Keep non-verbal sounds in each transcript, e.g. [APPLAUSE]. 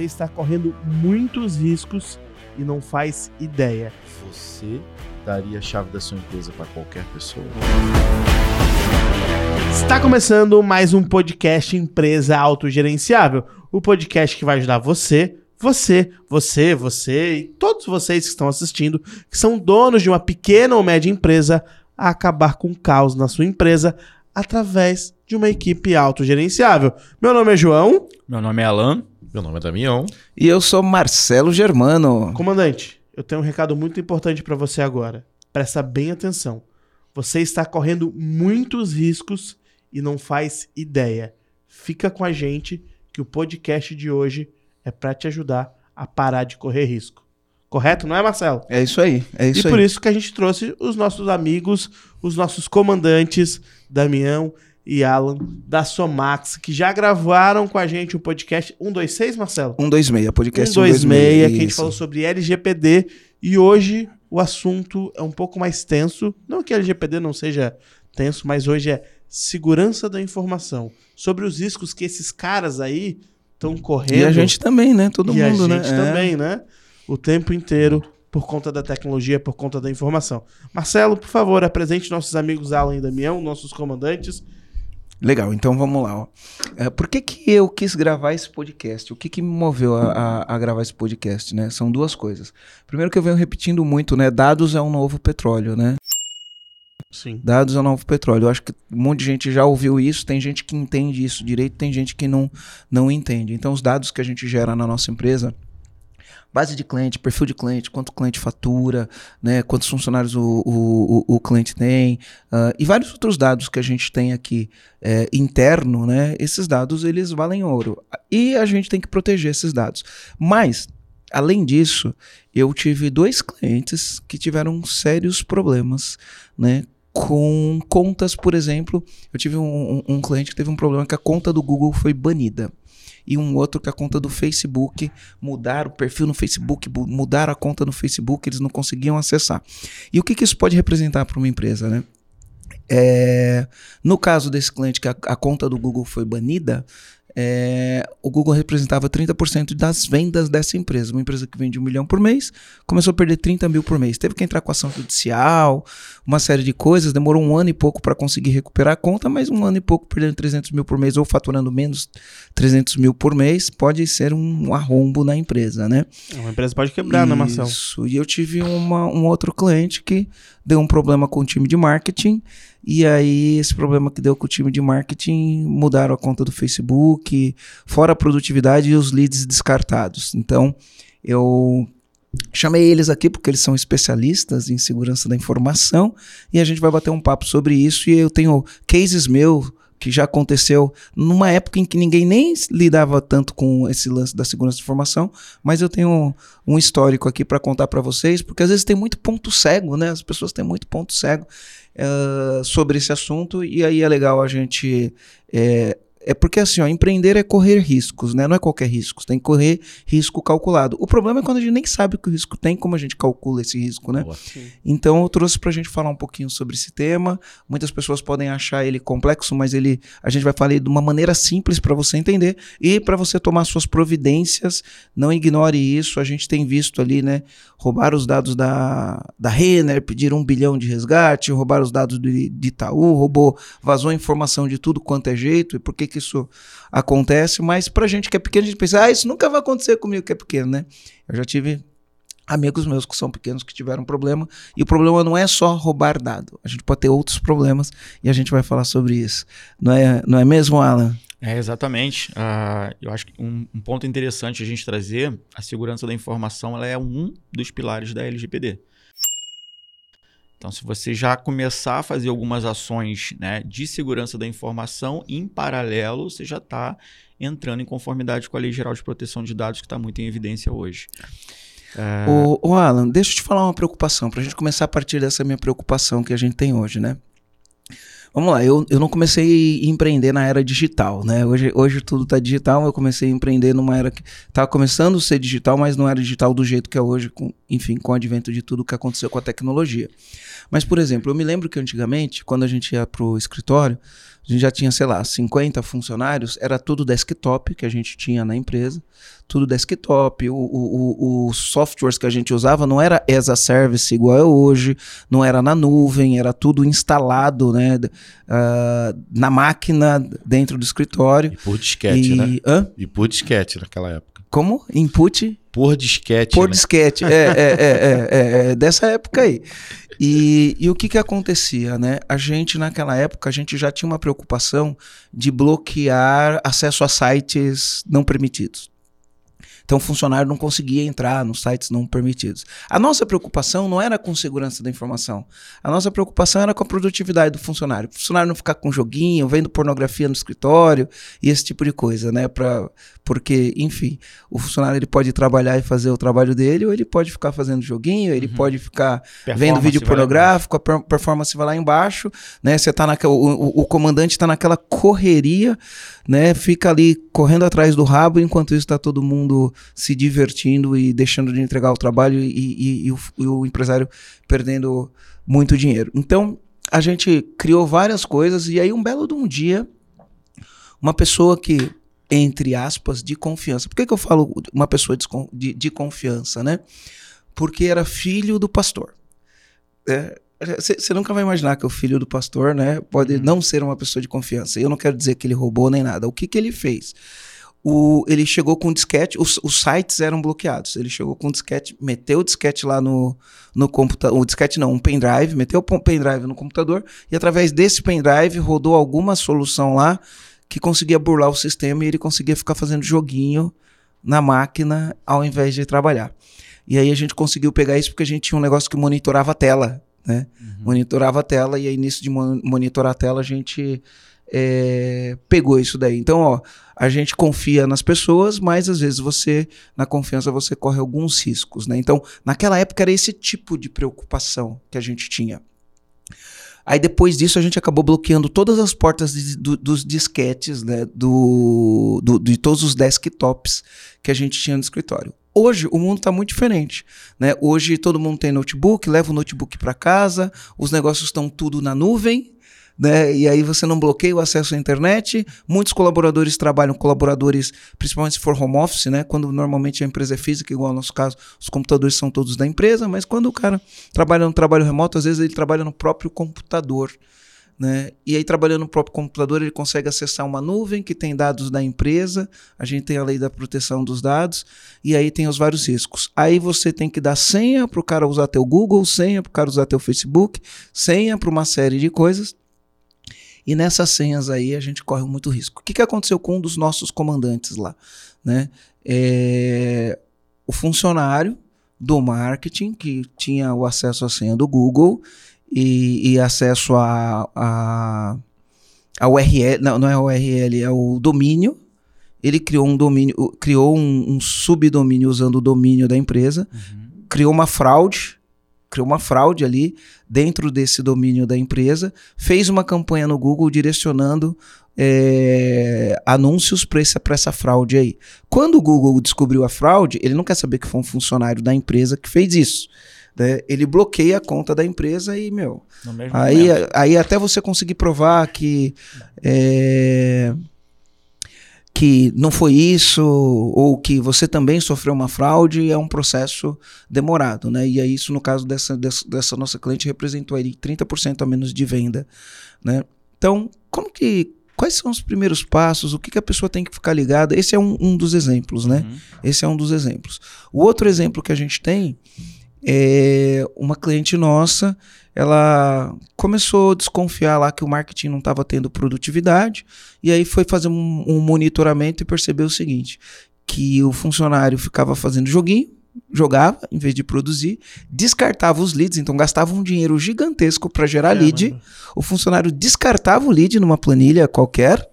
Você está correndo muitos riscos e não faz ideia. Você daria a chave da sua empresa para qualquer pessoa? Está começando mais um podcast Empresa Autogerenciável. O podcast que vai ajudar você, você, você, você e todos vocês que estão assistindo, que são donos de uma pequena ou média empresa, a acabar com o caos na sua empresa através de uma equipe autogerenciável. Meu nome é João. Meu nome é Alan. Meu nome é Damião. E eu sou Marcelo Germano. Comandante, eu tenho um recado muito importante para você agora. Presta bem atenção. Você está correndo muitos riscos e não faz ideia. Fica com a gente que o podcast de hoje é para te ajudar a parar de correr risco. Correto, não é, Marcelo? É isso aí, é isso e aí. por isso que a gente trouxe os nossos amigos, os nossos comandantes, Damião e Alan, da Somax, que já gravaram com a gente o podcast 126, Marcelo? 126, podcast 126, que a gente falou sobre LGPD. E hoje o assunto é um pouco mais tenso. Não que LGPD não seja tenso, mas hoje é segurança da informação. Sobre os riscos que esses caras aí estão correndo. E a gente também, né? Todo e mundo, a né? gente É. também, né? O tempo inteiro por conta da tecnologia, por conta da informação. Marcelo, por favor, apresente nossos amigos Alan e Damião, nossos comandantes. Legal, então vamos lá. Ó. É, por que, que eu quis gravar esse podcast? O que, que me moveu a, a- a gravar esse podcast, né? São duas coisas. Primeiro que eu venho repetindo muito, né? Dados é um novo petróleo, né? Sim. Dados é o novo petróleo. Eu acho que um monte de gente já ouviu isso, tem gente que entende isso direito, tem gente que não, não entende. Então, os dados que a gente gera na nossa empresa, base de cliente, perfil de cliente, quanto o cliente fatura, né, quantos funcionários o, o, o, o cliente tem, ah, e vários outros dados que a gente tem aqui é, interno, né, esses dados eles valem ouro. E a gente tem que proteger esses dados. Mas, além disso, eu tive dois clientes que tiveram sérios problemas, né, com contas, por exemplo, eu tive um, um- um cliente que teve um problema que a conta do Google foi banida. E um outro que a conta do Facebook, mudaram o perfil no Facebook, mudaram a conta no Facebook, eles não conseguiam acessar. E o que, que isso pode representar para uma empresa, né? É, no caso desse cliente que a, a conta do Google foi banida, é, o Google representava 30% das vendas dessa empresa. Uma empresa que vende um milhão por mês começou a perder 30 mil por mês. Teve que entrar com ação judicial, uma série de coisas. Demorou um ano e pouco para conseguir recuperar a conta, mas um ano e pouco perdendo 300 mil por mês ou faturando menos 300 mil por mês pode ser um arrombo na empresa, né? Uma empresa pode quebrar, né, Marcelo? Isso. E eu tive uma- um outro cliente que deu um problema com o time de marketing. E aí, esse problema que deu com o time de marketing, mudaram a conta do Facebook, fora a produtividade e os leads descartados. Então, eu chamei eles aqui porque eles são especialistas em segurança da informação e a gente vai bater um papo sobre isso. E eu tenho cases meu que já aconteceu numa época em que ninguém nem lidava tanto com esse lance da segurança da informação, mas eu tenho um histórico aqui para contar para vocês, porque às vezes tem muito ponto cego, né? As pessoas têm muito ponto cego eh, sobre esse assunto e aí é legal a gente eh, é porque assim, ó, empreender é correr riscos, né? Não é qualquer risco, você tem que correr risco calculado. O problema é quando a gente nem sabe que o risco tem, como a gente calcula esse risco, né? Boa. Então eu trouxe pra gente falar um pouquinho sobre esse tema. Muitas pessoas podem achar ele complexo, mas ele a gente vai falar de uma maneira simples para você entender e para você tomar suas providências. Não ignore isso. A gente tem visto ali, né? Roubar os dados da, da Renner, pedir um bilhão de resgate, roubar os dados de, de Itaú, roubou, vazou informação de tudo quanto é jeito. E por que, que isso acontece? Mas pra gente que é pequeno, a gente pensa, ah, isso nunca vai acontecer comigo que é pequeno, né? Eu já tive amigos meus que são pequenos que tiveram problema e o problema não é só roubar dado. A gente pode ter outros problemas e a gente vai falar sobre isso. Não é, não é mesmo, Alan? É, exatamente. Ah, eu acho que um, um ponto interessante a gente trazer, a segurança da informação, ela é um dos pilares da LGPD. Então, se você já começar a fazer algumas ações né, de segurança da informação, em paralelo, você já está entrando em conformidade com a Lei Geral de Proteção de Dados, que está muito em evidência hoje. Ô, ô, Alan, deixa eu te falar uma preocupação, pra gente começar a partir dessa minha preocupação que a gente tem hoje, né? Vamos lá, eu, eu não comecei a empreender na era digital, né? Hoje, hoje tudo tá digital, eu comecei a empreender numa era que tava começando a ser digital, mas não era digital do jeito que é hoje, com, enfim, com o advento de tudo que aconteceu com a tecnologia. Mas, por exemplo, eu me lembro que antigamente, quando a gente ia pro escritório, a gente já tinha, sei lá, 50 funcionários, era tudo desktop que a gente tinha na empresa, tudo desktop, o, o, o, os softwares que a gente usava não era as a service igual é hoje, não era na nuvem, era tudo instalado né, uh, na máquina dentro do escritório. E por disquete, e, né? Hã? E por disquete naquela época. Como? Input? Por disquete. Por né? disquete. É, é, é, é, é, é dessa época aí. E, e o que que acontecia, né? A gente, naquela época, a gente já tinha uma preocupação de bloquear acesso a sites não permitidos. Então o funcionário não conseguia entrar nos sites não permitidos. A nossa preocupação não era com segurança da informação. A nossa preocupação era com a produtividade do funcionário. O funcionário não ficar com joguinho, vendo pornografia no escritório e esse tipo de coisa, né? Pra, porque, enfim, o funcionário ele pode trabalhar e fazer o trabalho dele, ou ele pode ficar fazendo joguinho, ele Uhum. pode ficar vendo vídeo pornográfico, a per- performance vai lá embaixo, né? Você tá naquela, o, o- o comandante tá naquela correria, né? Fica ali correndo atrás do rabo, enquanto isso tá todo mundo se divertindo e deixando de entregar o trabalho e, e- e o, e o empresário perdendo muito dinheiro. Então, a gente criou várias coisas e aí um belo de um dia, uma pessoa que, entre aspas, de confiança. Por que, que eu falo uma pessoa descon- de, de confiança, né? Porque era filho do pastor. Você nunca vai imaginar que o filho do pastor, né, pode Uhum. não ser uma pessoa de confiança. Eu não quero dizer que ele roubou nem nada. O que, que ele fez? O, ele chegou com disquete, os, os sites eram bloqueados. Ele chegou com disquete, meteu o disquete lá no, no computador. O disquete não, um pendrive, meteu o pendrive no computador e através desse pendrive rodou alguma solução lá que conseguia burlar o sistema e ele conseguia ficar fazendo joguinho na máquina ao invés de trabalhar. E aí a gente conseguiu pegar isso porque a gente tinha um negócio que monitorava a tela, né? Monitorava a tela e aí nisso de mon- monitorar a tela a gente é, pegou isso daí. Então, ó, a gente confia nas pessoas, mas às vezes você, na confiança, você corre alguns riscos, né? Então, naquela época era esse tipo de preocupação que a gente tinha. Aí depois disso a gente acabou bloqueando todas as portas de- do- dos disquetes, né, do, do- de todos os desktops que a gente tinha no escritório. Hoje o mundo está muito diferente, né? Hoje todo mundo tem notebook, leva o notebook para casa, os negócios estão tudo na nuvem, né? E aí você não bloqueia o acesso à internet. Muitos colaboradores trabalham, colaboradores, principalmente se for home office, né? Quando normalmente a empresa é física, igual no nosso caso, os computadores são todos da empresa, mas quando o cara trabalha no trabalho remoto, às vezes ele trabalha no próprio computador. Né? E aí, trabalhando no próprio computador, ele consegue acessar uma nuvem que tem dados da empresa. A gente tem a lei da proteção dos dados, e aí tem os vários riscos. Aí você tem que dar senha para o cara usar teu Google, senha para o cara usar teu Facebook, senha para uma série de coisas. E nessas senhas aí a gente corre muito risco. O que, que aconteceu com um dos nossos comandantes lá? Né? É, o funcionário do marketing que tinha o acesso à senha do Google e, e acesso a, a, a URL, não, não é URL, é o domínio. Ele criou um domínio, criou um, um subdomínio usando o domínio da empresa, criou uma fraude, criou uma fraude ali dentro desse domínio da empresa, fez uma campanha no Google direcionando é, anúncios para essa, pra essa fraude aí. Quando o Google descobriu a fraude, ele não quer saber que foi um funcionário da empresa que fez isso. né? Ele bloqueia a conta da empresa e, meu, Aí, momento. aí até você conseguir provar que é, que não foi isso ou que você também sofreu uma fraude é um processo demorado, né? E aí isso no caso dessa, dessa, dessa nossa cliente representou aí 30% a menos de venda, né? Então, como que quais são os primeiros passos? O que, que a pessoa tem que ficar ligada? Esse é um, um dos exemplos, né? Uhum. Esse é um dos exemplos. O outro exemplo que a gente tem é uma cliente nossa, ela começou a desconfiar lá que o marketing não estava tendo produtividade, e aí foi fazer um, um monitoramento e percebeu o seguinte: que o funcionário ficava fazendo joguinho, jogava em vez de produzir, descartava os leads, então gastava um dinheiro gigantesco para gerar lead. Caramba. O funcionário descartava o lead numa planilha qualquer,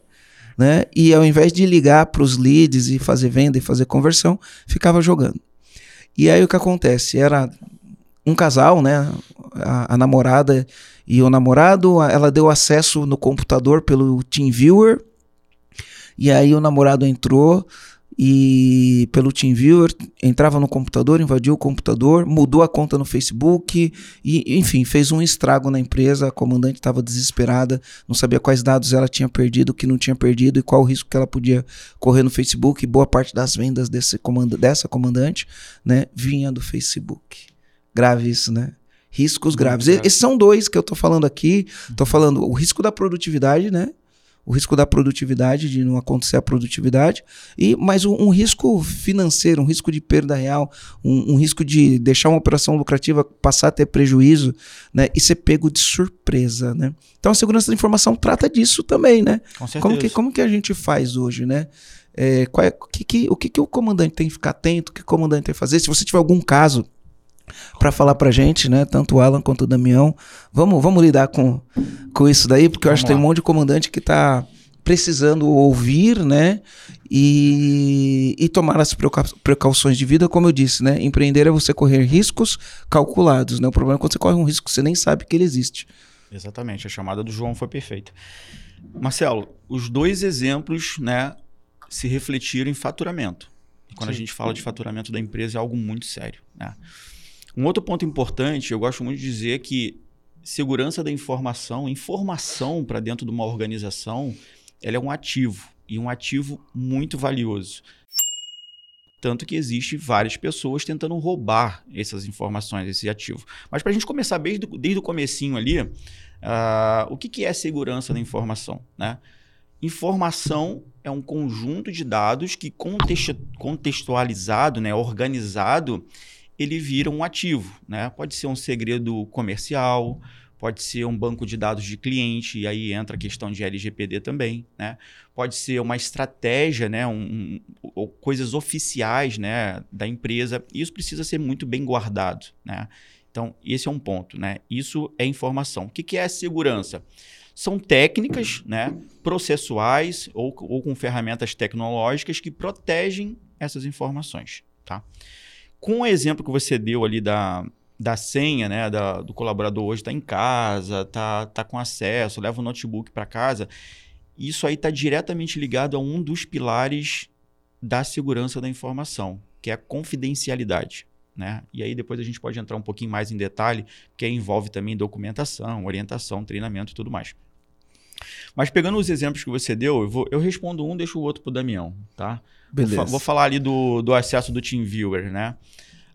né? E ao invés de ligar para os leads e fazer venda e fazer conversão, ficava jogando. E aí o que acontece? Era um casal, né? A, a namorada e o namorado, ela deu acesso no computador pelo TeamViewer. E aí o namorado entrou e pelo TeamViewer, entrava no computador, invadiu o computador, mudou a conta no Facebook e, enfim, fez um estrago na empresa. A comandante estava desesperada, não sabia quais dados ela tinha perdido, o que não tinha perdido e qual o risco que ela podia correr no Facebook. E boa parte das vendas desse comanda dessa comandante, né, vinha do Facebook. Grave isso, né? Riscos graves. grave. Esses são dois que eu tô falando aqui. Tô falando o risco da produtividade, né? O risco da produtividade, de não acontecer a produtividade, e mas um, um risco financeiro, um risco de perda real, um, um, risco de deixar uma operação lucrativa passar a ter prejuízo, né, e ser pego de surpresa, né? Então a segurança da informação trata disso também, né? Com certeza. Como que, como que a gente faz hoje, né? É, é, que, que, o que, que o comandante tem que ficar atento, o que o comandante tem que fazer? Se você tiver algum caso para falar pra gente, né? Tanto o Alan quanto o Damião. Vamos, vamos lidar com, com isso daí, porque eu Vamos acho que tem um monte de comandante que tá precisando ouvir, né? E, e tomar as precau- precauções de vida, como eu disse, né? Empreender é você correr riscos calculados, né? O problema é quando você corre um risco que você nem sabe que ele existe. Exatamente, a chamada do João foi perfeita. Marcelo, os dois exemplos, né, se refletiram em faturamento. E Quando a Sim. gente fala de faturamento da empresa é algo muito sério, né? Um outro ponto importante, eu gosto muito de dizer que segurança da informação, informação para dentro de uma organização, ela é um ativo e um ativo muito valioso. Tanto que existe várias pessoas tentando roubar essas informações, esse ativo. Mas para a gente começar desde, desde o comecinho ali, ah, o que, que é segurança da informação? Né? Informação é um conjunto de dados que contextu- contextualizado, né, organizado, ele vira um ativo. Né? Pode ser um segredo comercial, pode ser um banco de dados de cliente, e aí entra a questão de LGPD também. Né? Pode ser uma estratégia, né, um, um- coisas oficiais né, da empresa. Isso precisa ser muito bem guardado. Né? Então, esse é um ponto. Né? Isso é informação. O que, que é segurança? São técnicas né, processuais ou, ou com ferramentas tecnológicas que protegem essas informações. Tá? Com o exemplo que você deu ali da, da senha, né, da- do colaborador hoje está em casa, tá, tá com acesso, leva o notebook para casa, isso aí está diretamente ligado a um dos pilares da segurança da informação, que é a confidencialidade. Né? E aí depois a gente pode entrar um pouquinho mais em detalhe, que envolve também documentação, orientação, treinamento e tudo mais. Mas pegando os exemplos que você deu, eu, vou, eu respondo um, deixo o outro para o Damião. Tá? Vou, Beleza. fa- vou falar ali do, do acesso do TeamViewer, né?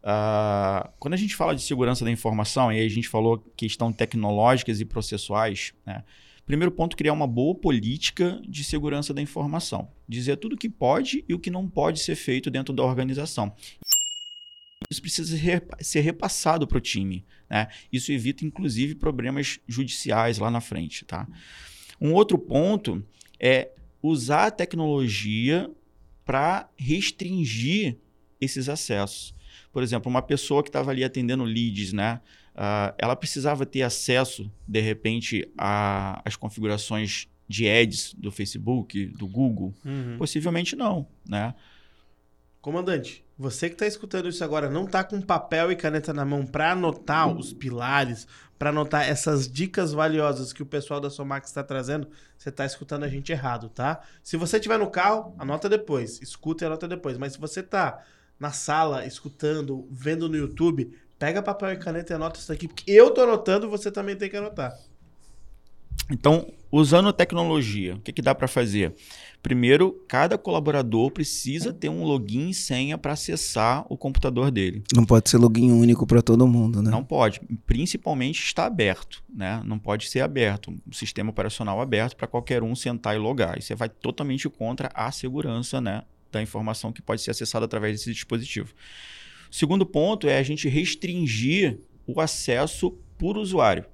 Ah, quando a gente fala de segurança da informação, e aí a gente falou questão tecnológicas e processuais, né? Primeiro ponto, criar uma boa política de segurança da informação. Dizer tudo o que pode e o que não pode ser feito dentro da organização. Isso precisa ser repassado para o time. Né? Isso evita, inclusive, problemas judiciais lá na frente. Tá? Um outro ponto é usar a tecnologia para restringir esses acessos. Por exemplo, uma pessoa que estava ali atendendo leads, né? ah, ela precisava ter acesso, de repente, às configurações de ads do Facebook, do Google? Uhum. Possivelmente não, né? Comandante, você que está escutando isso agora, não tá com papel e caneta na mão para anotar os pilares, para anotar essas dicas valiosas que o pessoal da Somax está trazendo, você está escutando a gente errado, tá? Se você estiver no carro, anota depois, escuta e anota depois. Mas se você tá na sala escutando, vendo no YouTube, pega papel e caneta e anota isso daqui, porque eu tô anotando, você também tem que anotar. Então, usando tecnologia, o que, que dá para fazer? Primeiro, cada colaborador precisa ter um login e senha para acessar o computador dele. Não pode ser login único para todo mundo, né? Não pode. Principalmente está aberto, né? Não pode ser aberto. Um sistema operacional aberto para qualquer um sentar e logar. Isso vai totalmente contra a segurança, né? Da informação que pode ser acessada através desse dispositivo. O segundo ponto é a gente restringir o acesso por usuário.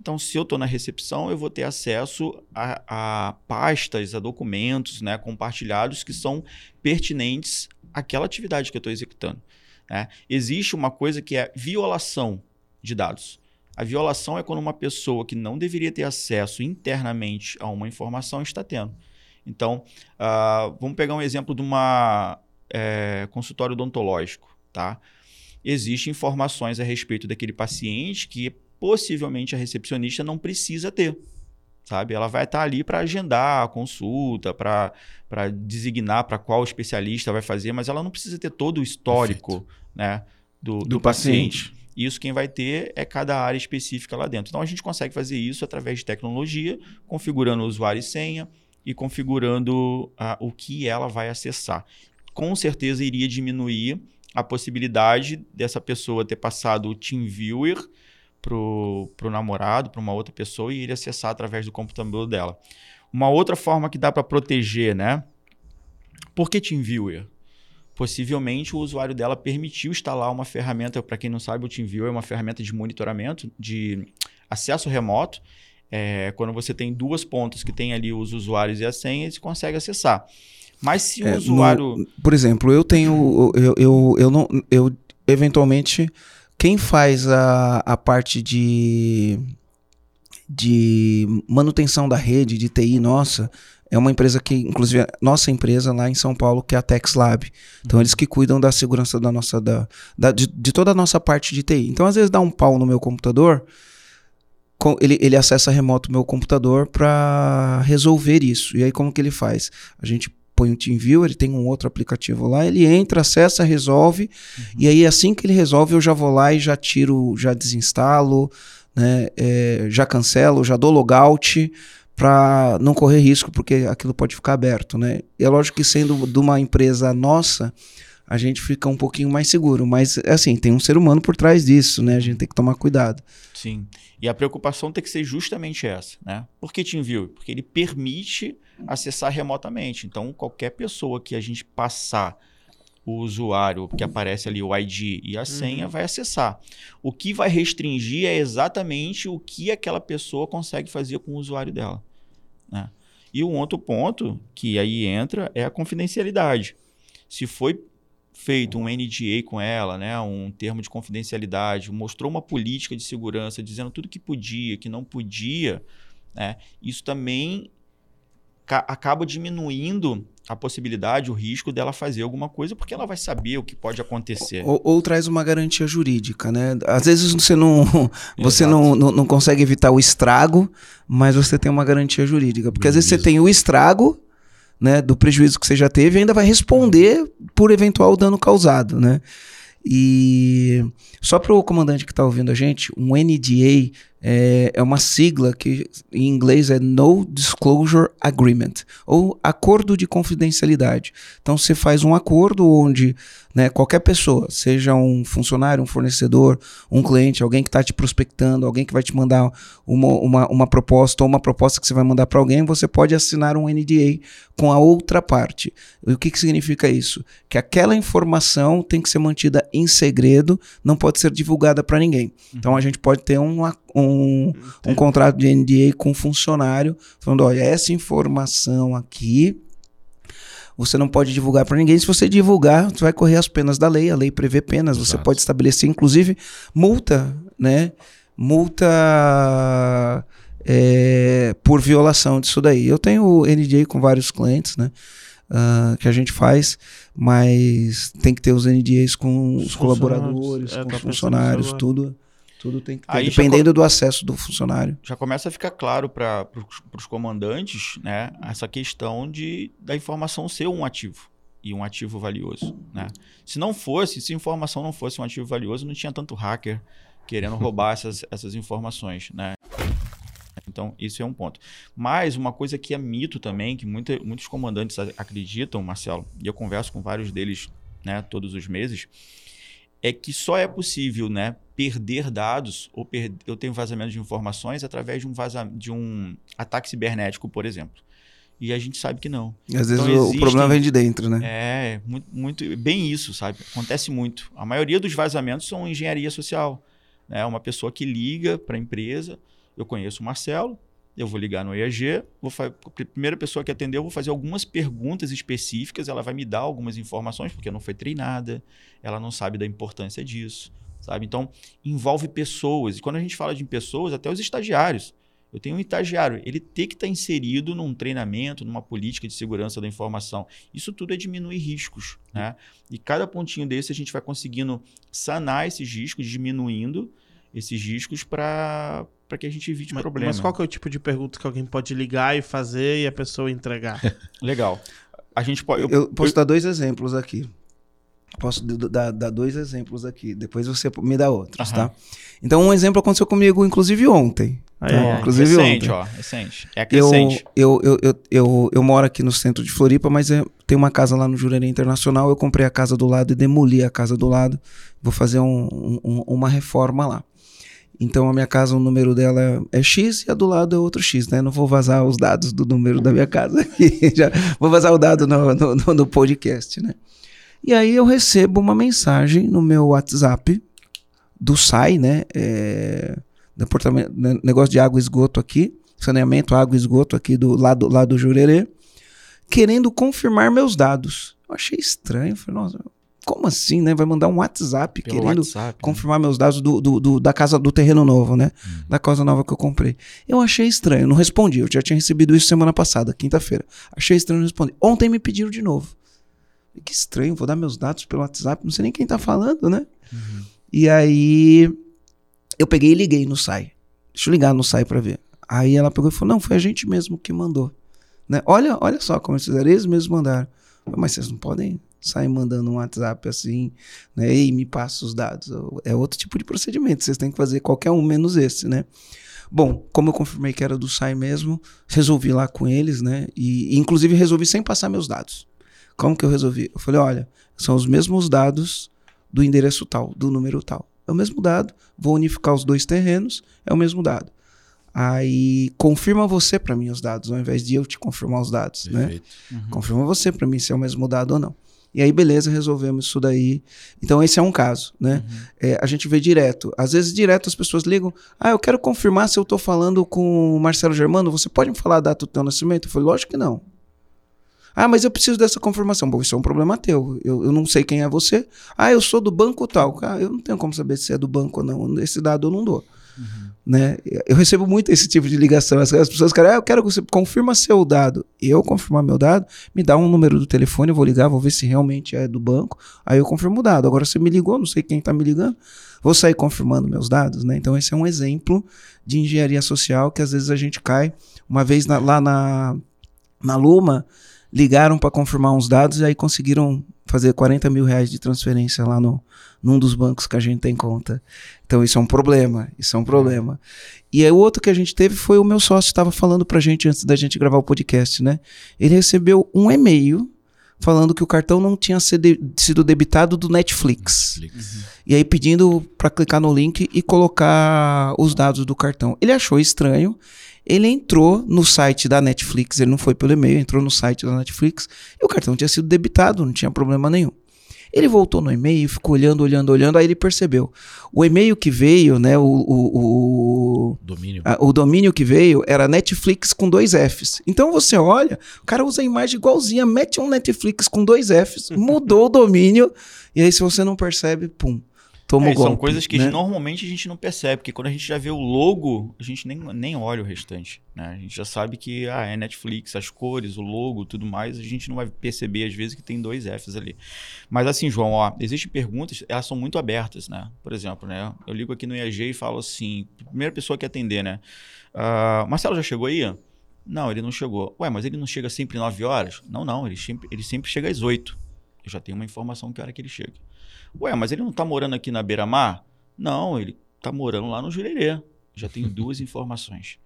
Então, se eu estou na recepção, eu vou ter acesso a, a pastas, a documentos né, compartilhados que são pertinentes àquela atividade que eu estou executando. né? Existe uma coisa que é violação de dados. A violação é quando uma pessoa que não deveria ter acesso internamente a uma informação está tendo. Então, ah, vamos pegar um exemplo de uma eh, consultório odontológico, tá? Existem informações a respeito daquele paciente que possivelmente a recepcionista não precisa ter, sabe? Ela vai estar ali para agendar a consulta, para designar para qual especialista vai fazer, mas ela não precisa ter todo o histórico né, do, do, Do paciente. Isso quem vai ter é cada área específica lá dentro. Então a gente consegue fazer isso através de tecnologia, configurando o usuário e senha e configurando ah, o que ela vai acessar. Com certeza iria diminuir a possibilidade dessa pessoa ter passado o TeamViewer pro, pro namorado, para uma outra pessoa e ele acessar através do computador dela. Uma outra forma que dá para proteger, né? Por que TeamViewer? Possivelmente o usuário dela permitiu instalar uma ferramenta, para quem não sabe, o TeamViewer é uma ferramenta de monitoramento, de acesso remoto. É, quando você tem duas pontas que tem ali os usuários e a senha, você consegue acessar. Mas se o É, usuário. no- por exemplo, eu tenho. Eu, eu, eu não. Eu, eventualmente, quem faz a, a parte de. de manutenção da rede, de TI nossa, é uma empresa que, inclusive, nossa empresa lá em São Paulo, que é a TexLab. Então, eles que cuidam da segurança da nossa. Da, da- de, de toda a nossa parte de TI. Então, às vezes, dá um pau no meu computador. com- Ele, ele acessa remoto o meu computador para resolver isso. E aí, como que ele faz? A gente põe o TeamViewer, ele tem um outro aplicativo lá, ele entra, acessa, resolve, e aí assim que ele resolve, eu já vou lá e já tiro, já desinstalo, né, é, já cancelo, já dou logout para não correr risco, porque aquilo pode ficar aberto, né? E é lógico que sendo de uma empresa nossa, a gente fica um pouquinho mais seguro, mas assim, tem um ser humano por trás disso, né? A gente tem que tomar cuidado. Sim. E a preocupação tem que ser justamente essa, né? Por que TeamViewer? Porque ele permite acessar remotamente. Então, qualquer pessoa que a gente passar o usuário que aparece ali, o ID e a senha, vai acessar. O que vai restringir é exatamente o que aquela pessoa consegue fazer com o usuário dela. né? E um outro ponto que aí entra é a confidencialidade. Se foi feito um NDA com ela, né, um termo de confidencialidade, mostrou uma política de segurança dizendo tudo que podia, que não podia, né, isso também acaba diminuindo a possibilidade, o risco dela fazer alguma coisa, porque ela vai saber o que pode acontecer. Ou, ou traz uma garantia jurídica, né? Às vezes você não, [LAUGHS] você não, não, não consegue evitar o estrago, mas você tem uma garantia jurídica. Porque às vezes você tem o estrago, né, do prejuízo que você já teve e ainda vai responder por eventual dano causado, né? E só para o comandante que está ouvindo a gente, um NDA é, é uma sigla que em inglês é No Disclosure Agreement, ou Acordo de Confidencialidade. Então você faz um acordo onde né, qualquer pessoa, seja um funcionário, um fornecedor, um cliente, alguém que está te prospectando, alguém que vai te mandar uma, uma, uma proposta ou uma proposta que você vai mandar para alguém, você pode assinar um NDA com a outra parte. E o que, que significa isso? Que aquela informação tem que ser mantida em segredo, não pode ser divulgada para ninguém. Então a gente pode ter um, a- um, um contrato de NDA com um funcionário, falando: olha, essa informação aqui você não pode divulgar para ninguém. Se você divulgar, você vai correr as penas da lei. A lei prevê penas. Você Exato. pode estabelecer, inclusive, multa, né? Multa é, por violação disso daí. Eu tenho NDA com vários clientes, né? ah, que a gente faz, mas tem que ter os NDAs com os, Os colaboradores. É, com tá os funcionários, tudo. Tudo tem que ter, Aí dependendo do acesso do funcionário. já começa a ficar claro para os comandantes né, essa questão de, da informação ser um ativo e um ativo valioso. Né? Se não fosse, se informação não fosse um ativo valioso, não tinha tanto hacker querendo [LAUGHS] roubar essas, essas informações. Né? Então, isso é um ponto. Mas uma coisa que é mito também, que muita, muitos comandantes acreditam, Marcelo, e eu converso com vários deles né, todos os meses, é que só é possível né, perder dados ou per... eu tenho vazamento de informações através de um, de um ataque cibernético, por exemplo. E a gente sabe que não. Às vezes Então, o- o existem- problema vem de dentro, né? É, muito, muito bem isso, sabe? Acontece muito. A maioria dos vazamentos são engenharia social. Né? Uma pessoa que liga para a empresa, eu conheço o Marcelo, eu vou ligar no EAG, vou a primeira pessoa que atendeu, eu vou fazer algumas perguntas específicas, ela vai me dar algumas informações, porque não foi treinada, ela não sabe da importância disso, sabe? Então, envolve pessoas. E quando a gente fala de pessoas, até os estagiários. Eu tenho um estagiário, ele tem que estar inserido num treinamento, numa política de segurança da informação. Isso tudo é diminuir riscos, né? E cada pontinho desse a gente vai conseguindo sanar esses riscos, diminuindo esses riscos para para que a gente evite Mas, problema. mas qual que é o tipo de pergunta que alguém pode ligar e fazer e a pessoa entregar? [LAUGHS] Legal. A gente pode. Eu, posso dar dois exemplos aqui. Posso dar, dar dois exemplos aqui. Depois você me dá outros, Aham. tá? Então, um exemplo aconteceu comigo, inclusive, ontem. Aí, Ó, ó. inclusive recente, ontem. ó. Recente. É Eu, crescente. eu, eu, eu, eu, eu moro aqui no centro de Floripa, mas é- tem uma casa lá no Jurerê Internacional. Eu comprei a casa do lado e demoli a casa do lado. Vou fazer um- um- uma reforma lá. Então a minha casa, o número dela é X e a do lado é outro X, né? Não vou vazar os dados do número da minha casa aqui. [LAUGHS] Já vou vazar o dado no, no, no- podcast, né? E aí eu recebo uma mensagem no meu WhatsApp do SAI, né? É, departamento, né, negócio de água e esgoto aqui, saneamento, água e esgoto aqui do lado, lá do Jurerê, querendo confirmar meus dados. Eu achei estranho, falei, nossa, como assim, né? Vai mandar um WhatsApp Pelo querendo WhatsApp. né? confirmar meus dados do, do- do- da casa do terreno novo, né? Da casa nova que eu comprei. Eu achei estranho, não respondi. Eu já tinha recebido isso semana passada, quinta-feira. Achei estranho, não respondi. Ontem me pediram de novo. Que estranho, vou dar meus dados pelo WhatsApp, não sei nem quem tá falando, né? E aí eu peguei e liguei no SAI. Deixa eu ligar no SAI pra ver. Aí ela pegou e falou: não, foi a gente mesmo que mandou. Né? Olha, olha só como eles fizeram, eles mesmos mandaram. Mas vocês não podem sair mandando um WhatsApp assim, né? E me passa os dados. É outro tipo de procedimento. Vocês têm que fazer qualquer um menos esse, né? Bom, como eu confirmei que era do SAI mesmo, resolvi lá com eles, né? E, e, inclusive resolvi sem passar meus dados. Como que eu resolvi? Eu falei, olha, são os mesmos dados do endereço tal, do número tal. É o mesmo dado, vou unificar os dois terrenos, é o mesmo dado. Aí confirma você para mim os dados, ao invés de eu te confirmar os dados, né? Perfeito. Confirma você para mim se é o mesmo dado ou não. E aí, beleza, resolvemos isso daí. Então, esse é um caso, né? É, a gente vê direto. Às vezes, direto, as pessoas ligam. Ah, eu quero confirmar se eu tô falando com o Marcelo Germano. Você pode me falar a data do teu nascimento? Eu falei, lógico que não. Ah, mas eu preciso dessa confirmação. Bom, isso é um problema teu. Eu, eu não sei quem é você. Ah, eu sou do banco tal. Ah, eu não tenho como saber se é do banco ou não. Esse dado eu não dou. Né? Eu recebo muito esse tipo de ligação. As, as pessoas querem, ah, eu quero que você confirma seu dado. Eu confirmar meu dado, me dá um número do telefone, eu vou ligar, vou ver se realmente é do banco. Aí eu confirmo o dado. Agora você me ligou, não sei quem está me ligando, vou sair confirmando meus dados, né? Então esse é um exemplo de engenharia social que às vezes a gente cai. Uma vez na- lá na, na Luma, ligaram para confirmar uns dados e aí conseguiram fazer 40 mil reais de transferência lá no, num dos bancos que a gente tem conta. Então isso é um problema, isso é um problema. E aí o outro que a gente teve foi o meu sócio estava falando pra gente antes da gente gravar o podcast, né? Ele recebeu um e-mail falando que o cartão não tinha sido debitado do Netflix. Netflix. E aí pedindo para clicar no link e colocar os dados do cartão. Ele achou estranho. Ele entrou no site da Netflix, ele não foi pelo e-mail, entrou no site da Netflix e o cartão tinha sido debitado, não tinha problema nenhum. Ele voltou no e-mail, ficou olhando, olhando, olhando, aí ele percebeu. O e-mail que veio, né, o, o, o, Domínio. a- o domínio que veio era Netflix com dois Fs. Então você olha, o cara usa a imagem igualzinha, mete um Netflix com dois Fs, [LAUGHS] mudou o domínio, e aí se você não percebe, pum, toma É, o golpe. são coisas que né? normalmente a gente não percebe, porque quando a gente já vê o logo, a gente nem, nem olha o restante. Né? A gente já sabe que ah, é Netflix, as cores, o logo, tudo mais, a gente não vai perceber às vezes que tem dois Fs ali. Mas assim, João, ó, existem perguntas, elas são muito abertas, né? Por exemplo, né? Eu ligo aqui no IAG e falo assim, primeira pessoa que atender, né? Ah, Marcelo já chegou aí? Não, ele não chegou. Ué, mas ele não chega sempre 9 horas? Não, não, ele sempre, ele sempre chega às 8. Eu já tenho uma informação que hora que ele chega. Ué, mas ele não tá morando aqui na beira-mar? Não, ele tá morando lá no Jurerê. Já tenho [LAUGHS] duas informações.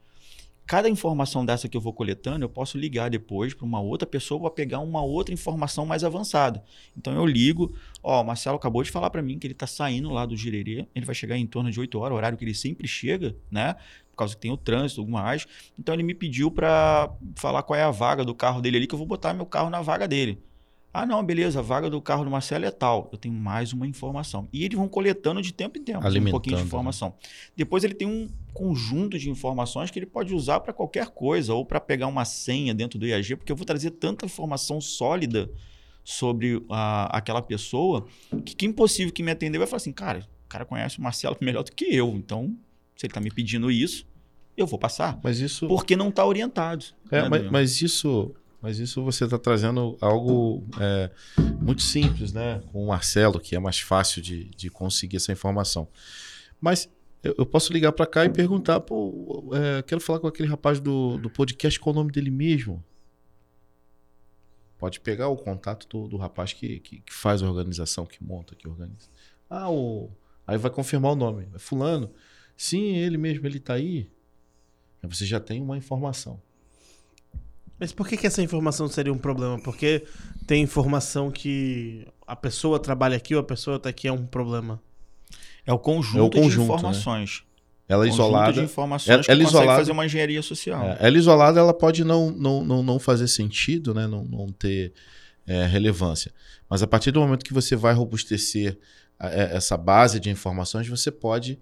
Cada informação dessa que eu vou coletando, eu posso ligar depois para uma outra pessoa para pegar uma outra informação mais avançada. Então eu ligo, ó, o Marcelo acabou de falar para mim que ele tá saindo lá do Jurerê, ele vai chegar em torno de 8 horas, horário que ele sempre chega, né? Por causa que tem o trânsito, alguma mais. Então ele me pediu para falar qual é a vaga do carro dele ali, que eu vou botar meu carro na vaga dele. Ah, não, beleza, a vaga do carro do Marcelo é tal. Eu tenho mais uma informação. E eles vão coletando de tempo em tempo um pouquinho de né? informação. Depois ele tem um conjunto de informações que ele pode usar para qualquer coisa, ou para pegar uma senha dentro do IAG, porque eu vou trazer tanta informação sólida sobre a- aquela pessoa que quem possível que me atender vai falar assim, cara, o cara conhece o Marcelo [LAUGHS] melhor do que eu, então se ele está me pedindo isso, eu vou passar. Mas isso. Porque não está orientado. É, né, mas, mas isso, mas isso você está trazendo algo é, muito simples, né? Com o Marcelo, que é mais fácil de, de conseguir essa informação. Mas Eu, eu posso ligar pra cá e perguntar, pô, é, quero falar com aquele rapaz do, do podcast, qual o nome dele mesmo? Pode pegar o contato do, do rapaz que, que, que faz a organização, que monta, que organiza. Ah, o. Aí vai confirmar o nome. É fulano. Sim, ele mesmo, ele tá aí. Aí você já tem uma informação. Mas por que, que essa informação seria um problema? Porque tem informação que a pessoa trabalha aqui ou a pessoa tá aqui é um problema. É o conjunto, É o conjunto, de né? informações. Ela Conjunto isolada. de informações ela- que ela isolada- fazer uma engenharia social. É, ela isolada, ela pode não, não, não, não fazer sentido, né? não, não ter é, relevância. Mas a partir do momento que você vai robustecer a- é, essa base de informações, você pode,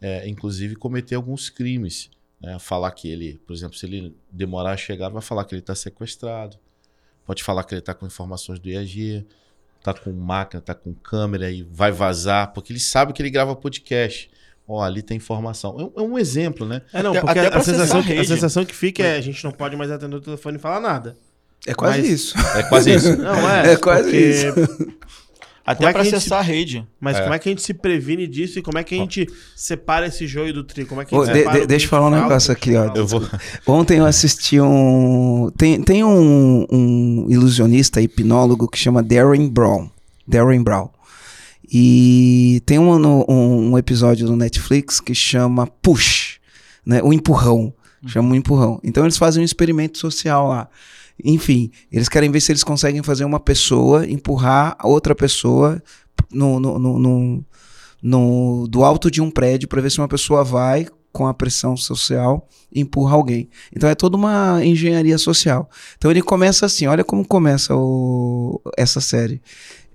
é, inclusive, cometer alguns crimes. Né? Falar que ele, por exemplo, se ele demorar a chegar, vai falar que ele está sequestrado. Pode falar que ele está com informações do IAG, está com máquina, está com câmera e vai vazar, porque ele sabe que ele grava podcast. Ó, ali tem informação. É um- é exemplo, né? É, não, Até- porque até a, sensação que, a sensação que fica é a gente não pode mais atender o telefone e falar nada. É quase Mas- isso. É quase isso. Não, é. É quase porque- isso. Até é para que a gente acessar a rede. Mas É. como é que a gente se previne disso e como é que a gente separa esse joio do trigo? Como é que a gente de- de- deixa eu falar um negócio aqui, ó. Eu vou. [LAUGHS] Ontem eu assisti um. Tem, tem um, um ilusionista, hipnólogo que chama Darren Brown. Darren Brown. E tem um, um, um episódio no Netflix que chama Push, né? O empurrão. Chama o empurrão. Então eles fazem um experimento social lá. Enfim, eles querem ver se eles conseguem fazer uma pessoa empurrar a outra pessoa no, no, no, no- no- do alto de um prédio para ver se uma pessoa vai com a pressão social e empurra alguém. Então é toda uma engenharia social. Então ele começa assim, olha como começa o- essa série.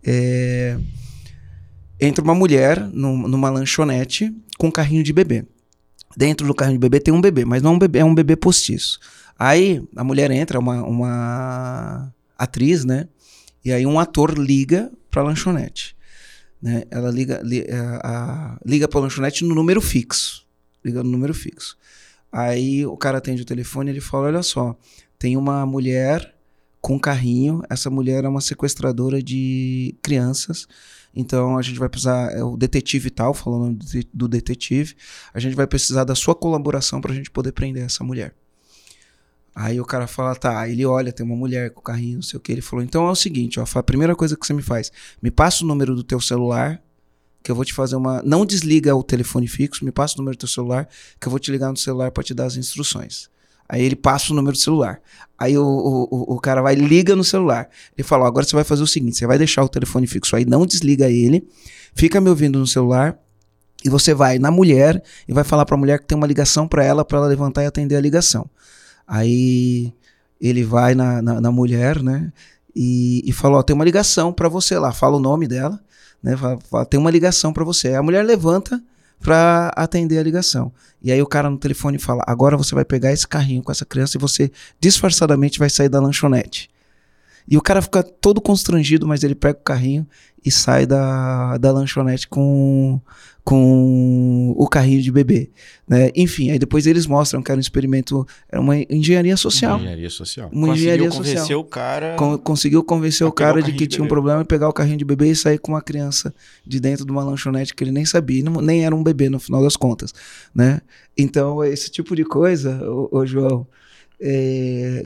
É, entra uma mulher num- numa lanchonete com um carrinho de bebê. Dentro do carrinho de bebê tem um bebê, mas não é um bebê, é um bebê postiço. Aí a mulher entra, uma, uma atriz, né? E aí um ator liga pra lanchonete. Né? Ela liga, li, a, a- liga pra lanchonete no número fixo. Liga no número fixo. Aí o cara atende o telefone e ele fala: Olha só, tem uma mulher com um carrinho. Essa mulher é uma sequestradora de crianças. Então a gente vai precisar. É o detetive tal, falando do det- do detetive. A gente vai precisar da sua colaboração pra gente poder prender essa mulher. Aí o cara fala, tá, ele olha, tem uma mulher com carrinho, não sei o que. Ele falou, então é o seguinte, ó, a primeira coisa que você me faz, me passa o número do teu celular, que eu vou te fazer uma. Não desliga o telefone fixo, me passa o número do teu celular, que eu vou te ligar no celular pra te dar as instruções. Aí ele passa o número do celular. Aí o, o, o- cara vai, liga no celular. Ele fala: agora você vai fazer o seguinte: você vai deixar o telefone fixo aí, não desliga ele, fica me ouvindo no celular. E você vai na mulher e vai falar pra mulher que tem uma ligação pra ela, pra ela levantar e atender a ligação. Aí ele vai na, na, na mulher, né? E, e fala: ó, tem uma ligação pra você lá. Fala o nome dela, né? Fala, fala, tem uma ligação pra você. Aí a mulher levanta pra atender a ligação. E aí o cara no telefone fala: agora você vai pegar esse carrinho com essa criança e você disfarçadamente vai sair da lanchonete. E o cara fica todo constrangido, mas ele pega o carrinho e sai da, da lanchonete com, com o carrinho de bebê. Né? Enfim, aí depois eles mostram que era um experimento, era uma engenharia social. Engenharia social. Uma Conseguiu engenharia convencer social. o cara. Con- conseguiu convencer o cara o de que de tinha um problema e pegar o carrinho de bebê e sair com uma criança de dentro de uma lanchonete que ele nem sabia, não- nem era um bebê no final das contas, né? Então, esse tipo de coisa, ô, ô, João, é,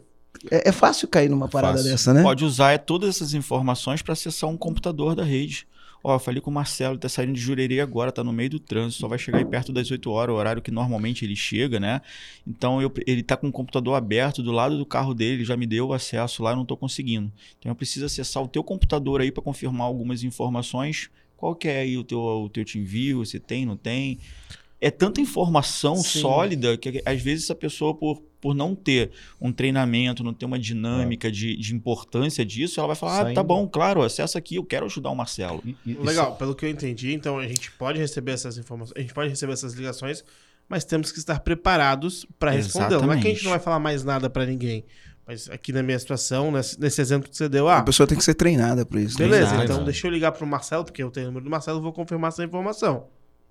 é, é fácil cair numa parada Fácil. dessa, né? Pode usar é, todas essas informações para acessar um computador da rede. Ó, eu falei com o Marcelo, tá saindo de Jurerê agora, tá no meio do trânsito, só vai chegar aí perto das 8 horas, o horário que normalmente ele chega, né? Então eu- ele tá com o computador aberto do lado do carro dele, ele já me deu o acesso lá, eu não tô conseguindo. Então eu preciso acessar o teu computador aí para confirmar algumas informações. Qual que é aí o teu, o teu te envio, se tem, não tem. É tanta informação Sim. sólida que às vezes essa pessoa, por, por não ter um treinamento, não ter uma dinâmica de, de importância disso, ela vai falar: ah, tá Saindo. bom, claro, acessa aqui, eu quero ajudar o Marcelo. E Legal, pelo que eu entendi, então a gente pode receber essas informações, a gente pode receber essas ligações, mas temos que estar preparados para responder. Não é que a gente não vai falar mais nada para ninguém. Mas aqui na minha situação, nesse, nesse exemplo que você deu, ah, A pessoa tem que ser treinada para isso. né? beleza, Treinado. então deixa eu ligar pro Marcelo, porque eu tenho o número do Marcelo, vou confirmar essa informação.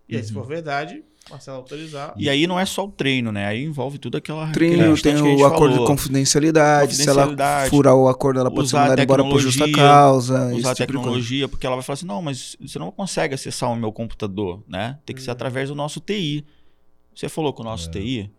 E aí, se Uhum. for verdade, Marcelo autorizar. E aí não é só o treino, né? Aí envolve tudo aquela. Treino, tem o acordo de falou. confidencialidade, se ela Confidencialidade, furar o acordo, ela pode ser mandada embora por justa causa. usar a tipo tecnologia, porque ela vai falar assim: não, mas você não consegue acessar o meu computador, né? Tem que ser Uhum. através do nosso TI. Você falou com o nosso É. TI,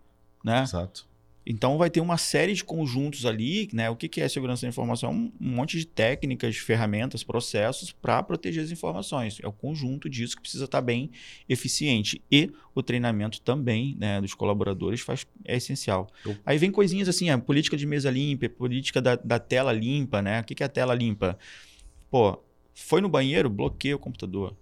né? Exato. Então vai ter uma série de conjuntos ali, né? O que, que é segurança da informação? Um, um monte de técnicas, ferramentas, processos para proteger as informações. É o conjunto disso que precisa estar bem eficiente. E o treinamento também né, dos colaboradores faz, é essencial. Eu- Aí vem coisinhas assim, a política de mesa limpa, política da, da tela limpa, né? O que, que é a tela limpa? Pô, foi no banheiro, bloqueia o computador.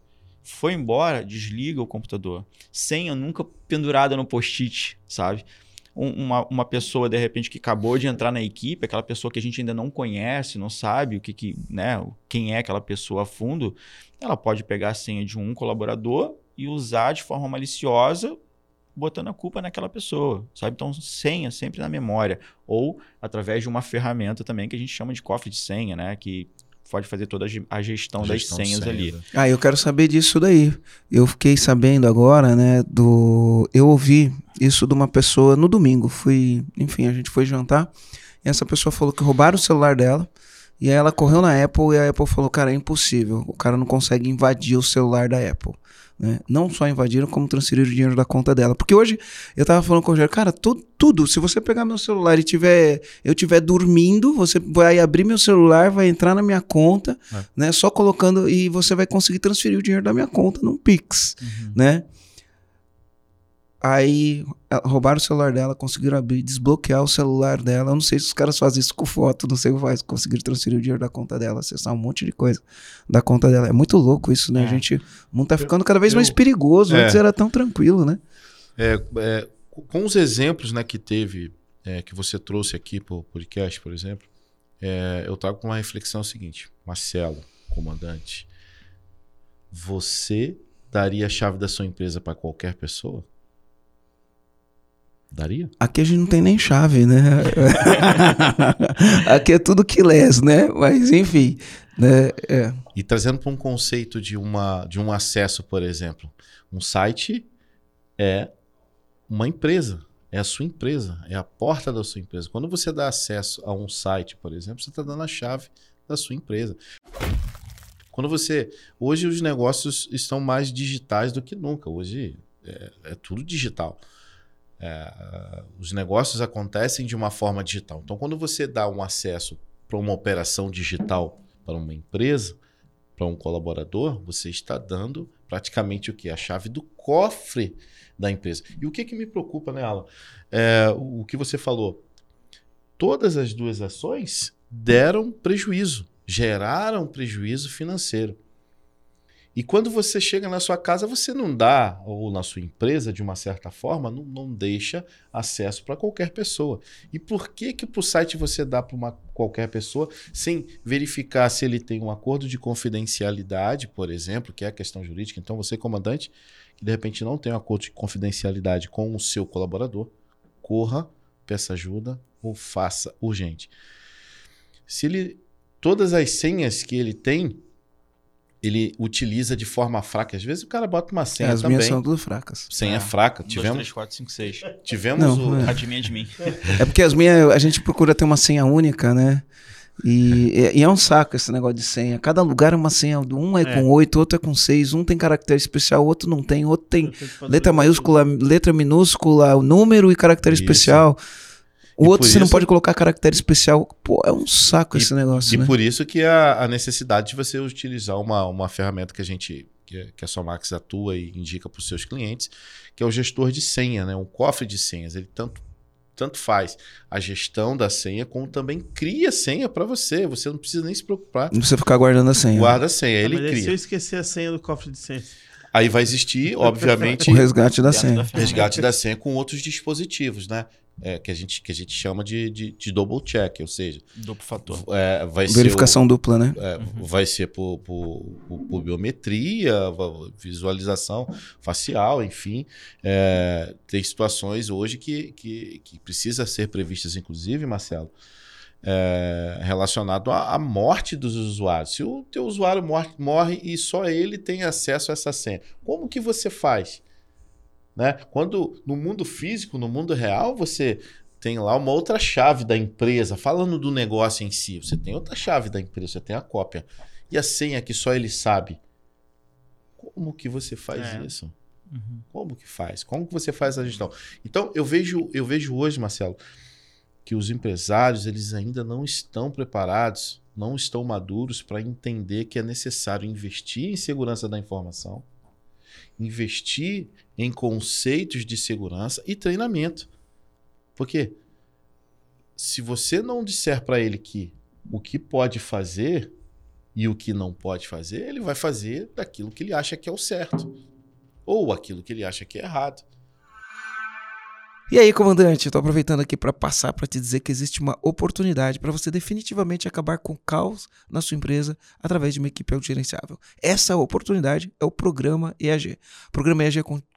Foi embora, desliga o computador. Senha nunca pendurada no post-it, sabe? Um- uma, uma pessoa, de repente, que acabou de entrar na equipe, aquela pessoa que a gente ainda não conhece, não sabe o que, que né, quem é aquela pessoa a fundo, ela pode pegar a senha de um colaborador e usar de forma maliciosa, botando a culpa naquela pessoa, sabe? Então, senha sempre na memória. Ou através de uma ferramenta também que a gente chama de cofre de senha, né? Que pode fazer toda a ge- a gestão, A das gestão de senhas senha, ali. Ah, eu quero saber disso daí. Eu fiquei sabendo agora, né, do... Eu ouvi isso de uma pessoa no domingo. Fui, enfim, a gente foi jantar e essa pessoa falou que roubaram o celular dela e aí ela correu na Apple e a Apple falou, cara, é impossível. O cara não consegue invadir o celular da Apple. Né? Não só invadiram, como transferiram o dinheiro da conta dela. Porque hoje eu tava falando com o Rogério, cara, tu- tudo, se você pegar meu celular e tiver, eu tiver dormindo, você vai abrir meu celular, vai entrar na minha conta, É. né? Só colocando e você vai conseguir transferir o dinheiro da minha conta num Pix, né? Aí eh, roubaram o celular dela, conseguiram abrir, desbloquear o celular dela. Eu não sei se os caras fazem isso com foto, não sei o que faz. Conseguiram transferir o dinheiro da conta dela, acessar um monte de coisa da conta dela. É muito louco isso, né? É. A gente, o mundo tá ficando cada vez eu- mais perigoso. É. Antes era tão tranquilo, né? É, é, com os exemplos né, que teve, é, que você trouxe aqui para o podcast, por exemplo, é, eu trago com uma reflexão seguinte: Marcelo, comandante, você daria a chave da sua empresa para qualquer pessoa? Daria? Aqui a gente não tem nem chave, né? [LAUGHS] Aqui é tudo que lés, né? Mas enfim, né? É. E trazendo para um conceito de, uma, de um acesso, por exemplo, um site é uma empresa, é a sua empresa, é a porta da sua empresa. Quando você dá acesso a um site, por exemplo, você está dando a chave da sua empresa. Quando você. Hoje os negócios estão mais digitais do que nunca. Hoje é, é tudo digital. É, os negócios acontecem de uma forma digital. Então, quando você dá um acesso para uma operação digital para uma empresa, para um colaborador, você está dando praticamente o que? A chave do cofre da empresa. E o que, que me preocupa, né, Alan? É, o o que você falou. Todas as duas ações deram prejuízo, geraram prejuízo financeiro. E quando você chega na sua casa, você não dá, ou na sua empresa, de uma certa forma, não, não deixa acesso para qualquer pessoa. E por que que para o site você dá para qualquer pessoa sem verificar se ele tem um acordo de confidencialidade, por exemplo, que é a questão jurídica? Então você, comandante, que de repente não tem um acordo de confidencialidade com o seu colaborador, corra, peça ajuda ou faça urgente. Se ele todas as senhas que ele tem, ele utiliza de forma fraca. Às vezes o cara bota uma senha As também. minhas são tudo fracas. Senha É. fraca. Um, dois, Tivemos, três, quatro, cinco, seis. tivemos Não, o, é. Adivinha de mim. [LAUGHS] É porque as minhas, a gente procura ter uma senha única, né? E, e é um saco esse negócio de senha. Cada lugar é uma senha. Um é, É. com oito, outro é com seis, um tem caractere especial, outro não tem, outro tem letra maiúscula, letra minúscula, o número e caractere Isso. especial. O E outro você não isso- pode colocar caractere especial. Pô, é um saco E- esse negócio, E né? por isso que a, a necessidade de você utilizar uma, uma ferramenta que a gente, que, que a Somax atua e indica para os seus clientes, que é o gestor de senha, né? um cofre de senhas. Ele tanto, tanto faz a gestão da senha, como também cria senha para você. Você não precisa nem se preocupar. Não precisa ficar guardando a senha. Guarda a senha, Ah, ele mas aí Se eu cria. esquecer a senha do cofre de senha. Aí vai existir, obviamente, O resgate da senha. resgate da senha com outros dispositivos, né? É, que, a gente, que a gente chama de, de, de double check, ou seja, Duplo fator. é, vai ser o- Verificação dupla, né? É, Vai ser por, por- por- por biometria, visualização facial, enfim. É, tem situações hoje que, que, que precisa ser previstas, inclusive, Marcelo, é, relacionado à, à morte dos usuários. Se o teu usuário morre, morre e só ele tem acesso a essa senha, como que você faz? Né? Quando no mundo físico, no mundo real, você tem lá uma outra chave da empresa, falando do negócio em si. Você tem outra chave da empresa, você tem a cópia. E a senha que só ele sabe. Como que você faz É. isso? Uhum. Como que faz? Como que você faz a gestão? Então, eu vejo, eu vejo hoje, Marcelo, que os empresários, eles ainda não estão preparados, não estão maduros para entender que é necessário investir em segurança da informação, investir em conceitos de segurança e treinamento. Porque se você não disser para ele que o que pode fazer e o que não pode fazer, ele vai fazer daquilo que ele acha que é o certo ou aquilo que ele acha que é errado. E aí, comandante, tô aproveitando aqui para passar para te dizer que existe uma oportunidade para você definitivamente acabar com o caos na sua empresa através de uma equipe autogerenciável. Essa oportunidade é o programa EAG. O programa EAG é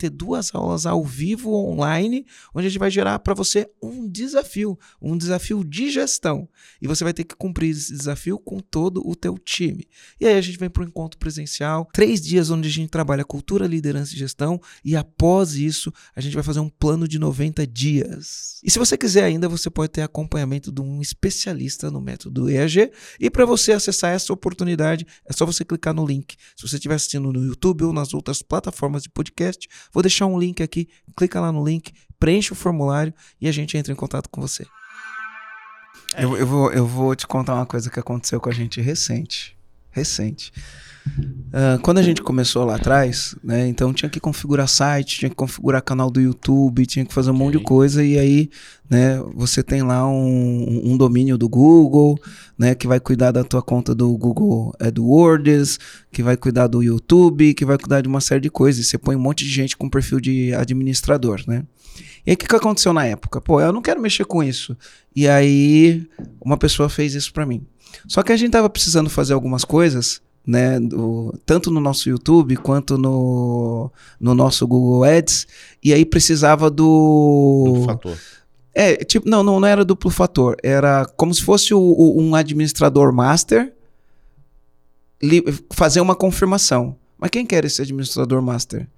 ter duas aulas ao vivo online, onde a gente vai gerar para você um desafio, um desafio de gestão. E você vai ter que cumprir esse desafio com todo o teu time. E aí a gente vem para o encontro presencial, três dias onde a gente trabalha cultura, liderança e gestão, e após isso a gente vai fazer um plano de 90 dias. E se você quiser ainda, você pode ter acompanhamento de um especialista no método EAG. E para você acessar essa oportunidade, é só você clicar no link. Se você estiver assistindo no YouTube ou nas outras plataformas de podcast, vou deixar um link aqui. Clica lá no link, preenche o formulário e a gente entra em contato com você. Eu, eu vou, eu vou te contar uma coisa que aconteceu com a gente recente. Recente. Ah, quando a gente começou lá atrás, né? Então tinha que configurar site, tinha que configurar canal do YouTube, tinha que fazer um monte de coisa, e aí, né, você tem lá um, um domínio do Google, né? Que vai cuidar da tua conta do Google AdWords, que vai cuidar do YouTube, que vai cuidar de uma série de coisas. E você põe um monte de gente com perfil de administrador, né? E aí, o que, que aconteceu na época? Pô, eu não quero mexer com isso. E aí, uma pessoa fez isso pra mim. Só que a gente tava precisando fazer algumas coisas, né? do- tanto no nosso YouTube quanto no, no nosso Google Ads. E aí precisava do. Do fator. É, tipo, não, não, não era duplo fator. Era como se fosse o- o- um administrador master li- fazer uma confirmação. Mas quem que era esse administrador master?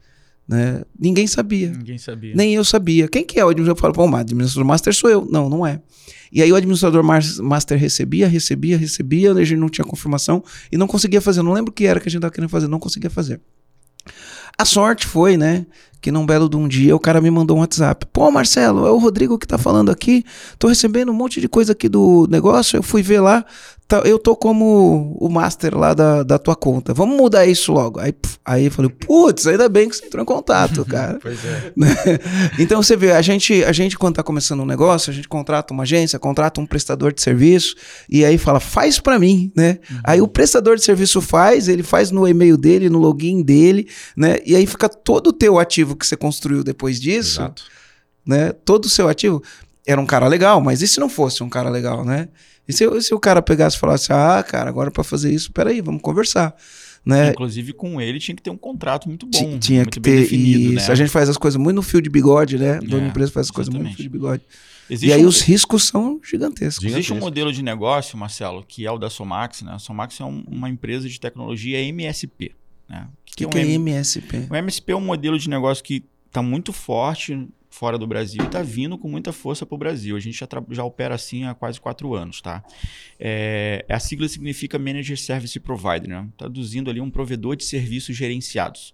Né? Ninguém sabia. Ninguém sabia. Nem eu sabia. Quem que é o administrador? Eu falo, pô, mas o administrador master sou eu. Não, não é. E aí o administrador mas- master recebia, recebia, recebia, a gente não tinha confirmação e não conseguia fazer. Não lembro o que era que a gente estava querendo fazer, não conseguia fazer. A sorte foi, né, que num belo de um dia o cara me mandou um WhatsApp. Pô, Marcelo, é o Rodrigo que tá falando aqui. Tô recebendo um monte de coisa aqui do negócio. Eu fui ver lá. tá- eu tô como o master lá da, da tua conta. Vamos mudar isso logo. Aí, pf, aí eu falei, putz, ainda bem que você entrou em contato, [LAUGHS] cara. Pois é. [LAUGHS] Então você vê, a gente, a gente quando está começando um negócio, a gente contrata uma agência, contrata um prestador de serviço e aí fala, faz para mim, né? Aí o prestador de serviço faz, ele faz no e-mail dele, no login dele, né? E aí fica todo o teu ativo que você construiu depois disso, Exato. né? Todo o seu ativo era um cara legal, mas e se não fosse um cara legal, né? E se, se o cara pegasse e falasse, ah, cara, agora para fazer isso, peraí, vamos conversar, né? Inclusive, com ele tinha que ter um contrato muito bom. Tinha muito que ter definido, isso. né? A gente faz as coisas muito no fio de bigode, né? É, empresa faz as coisas muito no fio de bigode. Existe e aí um- os riscos são gigantescos. Existe um modelo de negócio, Marcelo, que é o da Somax, né? A Somax é um- uma empresa de tecnologia MSP. Né? O que, que um é M- MSP? O MSP é um modelo de negócio que está muito forte fora do Brasil e está vindo com muita força para o Brasil. A gente já, já opera assim há quase quatro anos, tá? É, a sigla significa Manager Service Provider, né? Traduzindo ali um provedor de serviços gerenciados.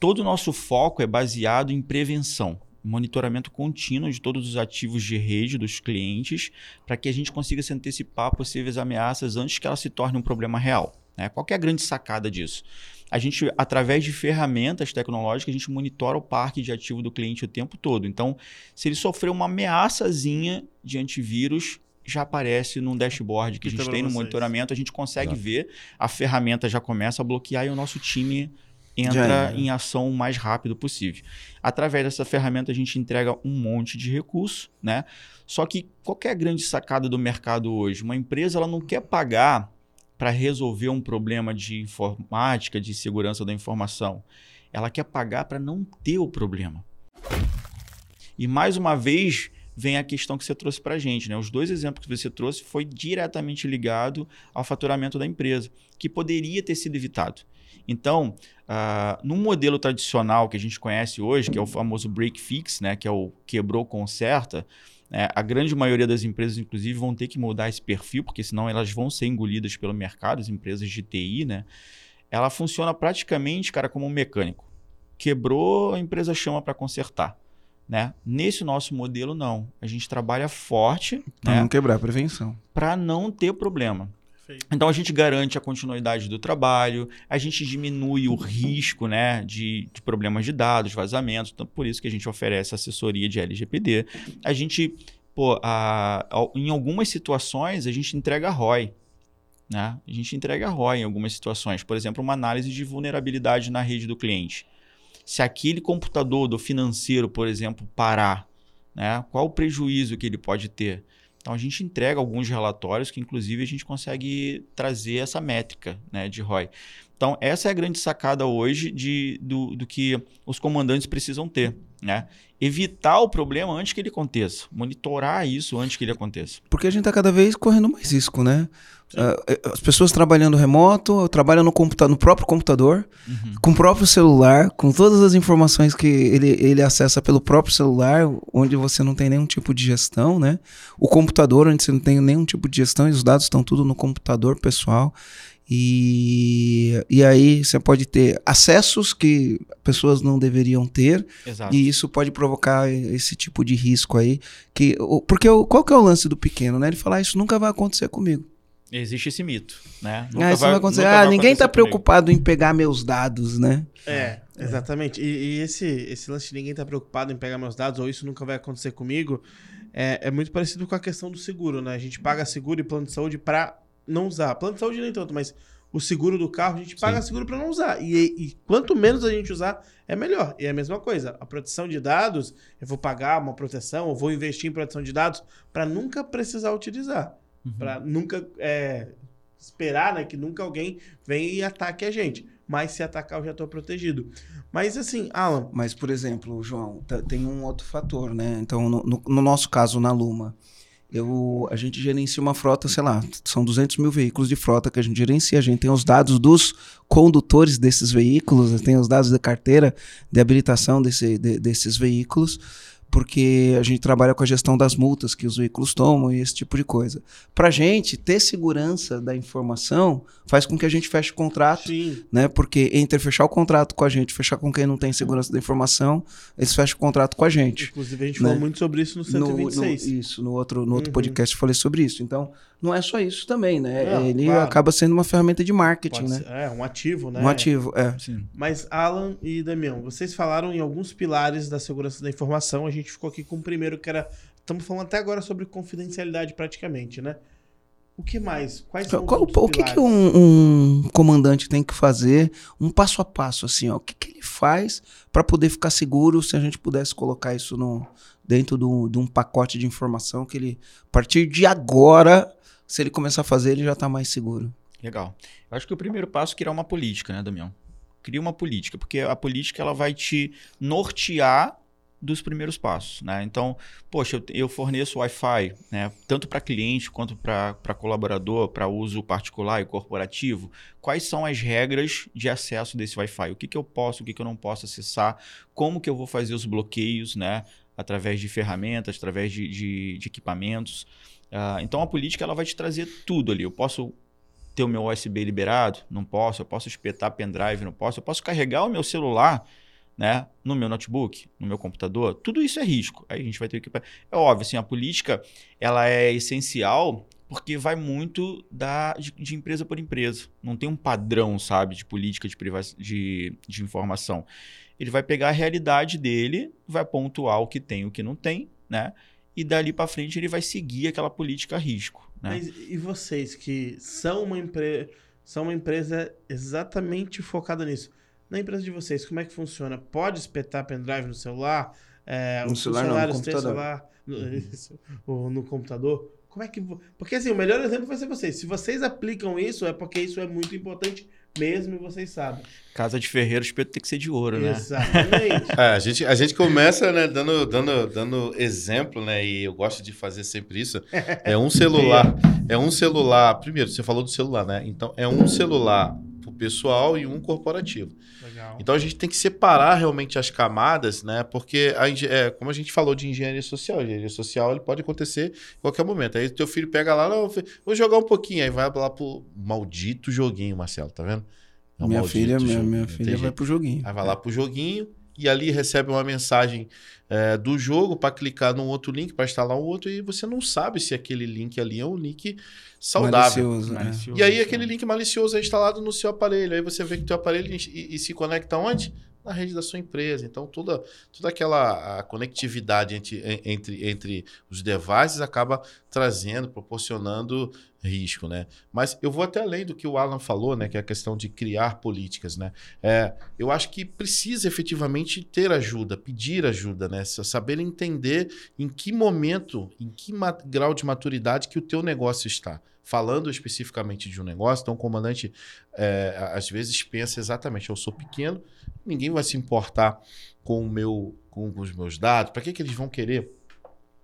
Todo o nosso foco é baseado em prevenção, monitoramento contínuo de todos os ativos de rede dos clientes, para que a gente consiga se antecipar a possíveis ameaças antes que elas se tornem um problema real. Né? Qual é a grande sacada disso? A gente, através de ferramentas tecnológicas, a gente monitora o parque de ativo do cliente o tempo todo. Então, se ele sofrer uma ameaçazinha de antivírus, já aparece num dashboard que a gente tem no vocês. monitoramento, a gente consegue Exato. ver, a ferramenta já começa a bloquear e o nosso time entra era. em ação o mais rápido possível. Através dessa ferramenta a gente entrega um monte de recurso, né? Só que qual que é a grande sacada do mercado hoje? Uma empresa ela não quer pagar para resolver um problema de informática, de segurança da informação. Ela quer pagar para não ter o problema. E mais uma vez vem a questão que você trouxe para a gente, né? Os dois exemplos que você trouxe foi diretamente ligado ao faturamento da empresa, que poderia ter sido evitado. Então, ah, no modelo tradicional que a gente conhece hoje, que é o famoso break fix, né? Que é o quebrou conserta, né, a grande maioria das empresas, inclusive, vão ter que mudar esse perfil, porque senão elas vão ser engolidas pelo mercado, as empresas de TI, né? Ela funciona praticamente, cara, como um mecânico. Quebrou, a empresa chama para consertar. Né? Nesse nosso modelo, não. A gente trabalha forte Pra né? não quebrar a prevenção. para não ter problema. Perfeito. Então a gente garante a continuidade do trabalho, a gente diminui o risco né, de, de problemas de dados, vazamentos. Então, por isso que a gente oferece assessoria de LGPD. A gente, pô, a- ao- em algumas situações, a gente entrega ROI. Né? A gente entrega ROI em algumas situações. Por exemplo, uma análise de vulnerabilidade na rede do cliente. Se aquele computador do financeiro, por exemplo, parar, né, qual o prejuízo que ele pode ter? Então a gente entrega alguns relatórios que, inclusive, a gente consegue trazer essa métrica né, de ROI. Então, essa é a grande sacada hoje de, do, do que os comandantes precisam ter. Né? Evitar o problema antes que ele aconteça. Monitorar isso antes que ele aconteça. Porque a gente tá cada vez correndo mais risco, né? Eh, as pessoas trabalhando remoto, trabalham no, computa no próprio computador, com o próprio celular, com todas as informações que ele, ele acessa pelo próprio celular, onde você não tem nenhum tipo de gestão, né? O computador, onde você não tem nenhum tipo de gestão, e os dados estão tudo no computador pessoal. E, e aí você pode ter acessos que pessoas não deveriam ter, Exato. e isso pode provocar esse tipo de risco aí. Que, porque qual que é o lance do pequeno, né? Ele fala, ah, isso nunca vai acontecer comigo. Existe esse mito. Né? Ah, isso não vai acontecer. nunca Ah, vai ninguém tá acontecer comigo. preocupado em pegar meus dados, né? É, exatamente. E, e esse, esse lance de ninguém tá preocupado em pegar meus dados, ou isso nunca vai acontecer comigo, é, é muito parecido com a questão do seguro, né? A gente paga seguro e plano de saúde pra não usar. Plano de saúde nem tanto, mas o seguro do carro a gente paga seguro pra não usar. E, e quanto menos a gente usar, é melhor. E é a mesma coisa. A proteção de dados, eu vou pagar uma proteção, eu vou investir em proteção de dados pra nunca precisar utilizar. Uhum. Pra nunca é, esperar né, que nunca alguém venha e ataque a gente. Mas se atacar, eu já tô protegido. Mas assim, Alan, Mas, por exemplo, João, tem um outro fator, né? Então, no, no- no nosso caso, na Luma, eu, a gente gerencia uma frota, sei lá, são 200 mil veículos de frota que a gente gerencia. A gente tem os dados dos condutores desses veículos, tem os dados da carteira de habilitação desse, de- desses veículos, porque a gente trabalha com a gestão das multas que os veículos tomam e esse tipo de coisa. Para a gente ter segurança da informação faz com que a gente feche contrato sim. né? Porque entre fechar o contrato com a gente, fechar com quem não tem segurança da informação, eles fecham o contrato com a gente. Inclusive, a gente Né? falou muito sobre isso no No, no- 126. isso, no outro, no outro Uhum. podcast eu falei sobre isso. Então, não é só isso também, né? Não, Ele claro. acaba sendo uma ferramenta de marketing, Pode né? ser- é, um ativo, né? Um ativo, é. Sim. Mas Alan e Damião, vocês falaram em alguns pilares da segurança da informação. A gente ficou aqui com o primeiro, que era. Estamos falando até agora sobre confidencialidade, praticamente, né? O que mais? Quais são Qual- o que, que um, um comandante tem que fazer, um passo a passo, assim, ó? O que, que ele faz para poder ficar seguro se a gente pudesse colocar isso no, dentro do- de um pacote de informação que ele, a partir de agora, se ele começar a fazer, ele já tá mais seguro. Legal. Eu acho que o primeiro passo é criar uma política, né, Damião? Cria uma política, porque a política ela vai te nortear dos primeiros passos, né? Então, poxa, eu, eu forneço Wi-Fi, né? Tanto para cliente quanto para colaborador, para uso particular e corporativo. Quais são as regras de acesso desse Wi-Fi? O que, que eu posso, o que, que eu não posso acessar? Como que eu vou fazer os bloqueios, né? Através de ferramentas, através de, de- de equipamentos. Ah, então, a política ela vai te trazer tudo ali. Eu posso ter o meu USB liberado? Não posso. Eu posso espetar pendrive? Não posso. Eu posso carregar o meu celular né, no meu notebook, no meu computador. Tudo isso é risco. Aí a gente vai ter que... É óbvio, assim, a política ela é essencial porque vai muito da, de, de empresa por empresa. Não tem um padrão, sabe, de política de, de, de informação. Ele vai pegar a realidade dele, vai pontuar o que tem e o que não tem, né? E dali para frente ele vai seguir aquela política a risco. Né? Mas e vocês que são uma, empre... são uma empresa exatamente focada nisso? Na empresa de vocês, como é que funciona? Pode espetar pendrive no celular? É, No os celular não, no computador. celular no, [LAUGHS] ou no computador? Como é que. Porque assim, o melhor exemplo vai ser vocês. Se vocês aplicam isso, é porque isso é muito importante mesmo e vocês sabem. Casa de ferreiro, o espeto tem que ser de ouro, né? Exatamente. [LAUGHS] É, a, gente, a gente começa né, dando, dando, dando exemplo, né? E eu gosto de fazer sempre isso. É um [LAUGHS] celular. É um celular. Primeiro, você falou do celular, né? Então, é um celular pessoal e um corporativo. Legal. Então a gente tem que separar realmente as camadas, né? Porque a, é, como a gente falou de engenharia social, engenharia social ele pode acontecer em qualquer momento. Aí teu filho pega lá, vou jogar um pouquinho, aí vai lá pro maldito joguinho, Marcelo, tá vendo? É um minha filha, minha, minha filha vai pro joguinho. Aí vai lá pro joguinho e ali recebe uma mensagem é, do jogo para clicar num outro link, para instalar um outro, e você não sabe se aquele link ali é um link saudável. Malicioso, né? Malicioso, E aí aquele link malicioso é instalado no seu aparelho. Aí você vê que o teu aparelho e, e se conecta onde? Na rede da sua empresa. Então toda, toda aquela conectividade entre, en- entre, entre os devices acaba trazendo, proporcionando risco, né? Mas eu vou até além do que o Alan falou, né? Que é a questão de criar políticas, né? É, eu acho que precisa efetivamente ter ajuda, pedir ajuda, né? Sa- Saber entender em que momento, em que grau de maturidade que o teu negócio está. Falando especificamente de um negócio, então o comandante é, às vezes pensa exatamente, eu sou pequeno, ninguém vai se importar com o meu, com os meus dados. Para que, que eles vão querer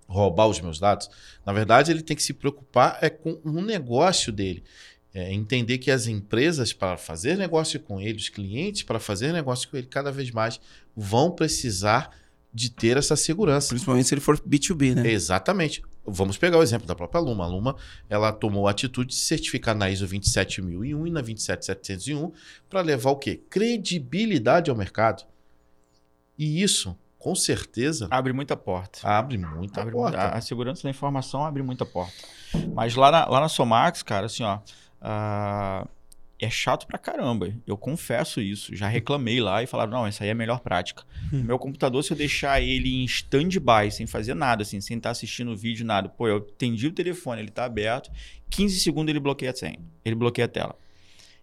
roubar os meus dados? Na verdade, ele tem que se preocupar é com o negócio dele. É, entender que as empresas, para fazer negócio com ele, os clientes, para fazer negócio com ele, cada vez mais vão precisar de ter essa segurança. Principalmente se ele for B2B, né? Exatamente. Vamos pegar o exemplo da própria Luma. A Luma ela tomou a atitude de certificar na ISO 27001 e na 27701 para levar o quê? Credibilidade ao mercado. E isso, com certeza, Abre muita porta. abre muita Abre porta. muita- a, segurança da informação abre muita porta. Mas lá na, lá na Somax, cara, assim, ó. ah, é chato pra caramba. Eu confesso isso. Já reclamei lá e falaram: não, essa aí é a melhor prática. Hum. Meu computador, se eu deixar ele em stand-by, sem fazer nada, assim, sem estar assistindo o vídeo, nada. Pô, eu atendi o telefone, ele tá aberto. 15 segundos ele bloqueia a senha. Ele bloqueia a tela.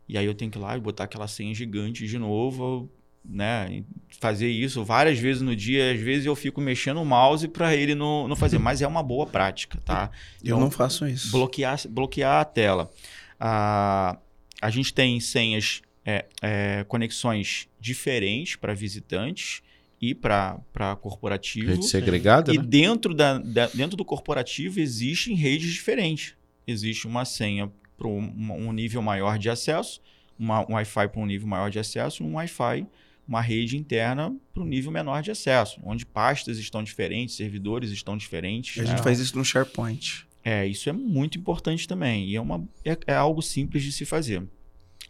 E aí eu tenho que ir lá e botar aquela senha gigante de novo, né? Fazer isso várias vezes no dia. Às vezes eu fico mexendo o mouse para ele não, não fazer. Mas é uma boa prática, tá? Eu não faço isso. bloquear, bloquear a tela. Ah, a gente tem senhas, é, é, conexões diferentes para visitantes e para corporativo. Rede segregada, E né? dentro, da, da- dentro do corporativo existem redes diferentes. Existe uma senha para um, um nível maior de acesso, uma, um Wi-Fi para um nível maior de acesso, e um Wi-Fi, uma rede interna para um nível menor de acesso, onde pastas estão diferentes, servidores estão diferentes. A né? gente faz isso no SharePoint. É, isso é muito importante também. E é, uma, é, é algo simples de se fazer.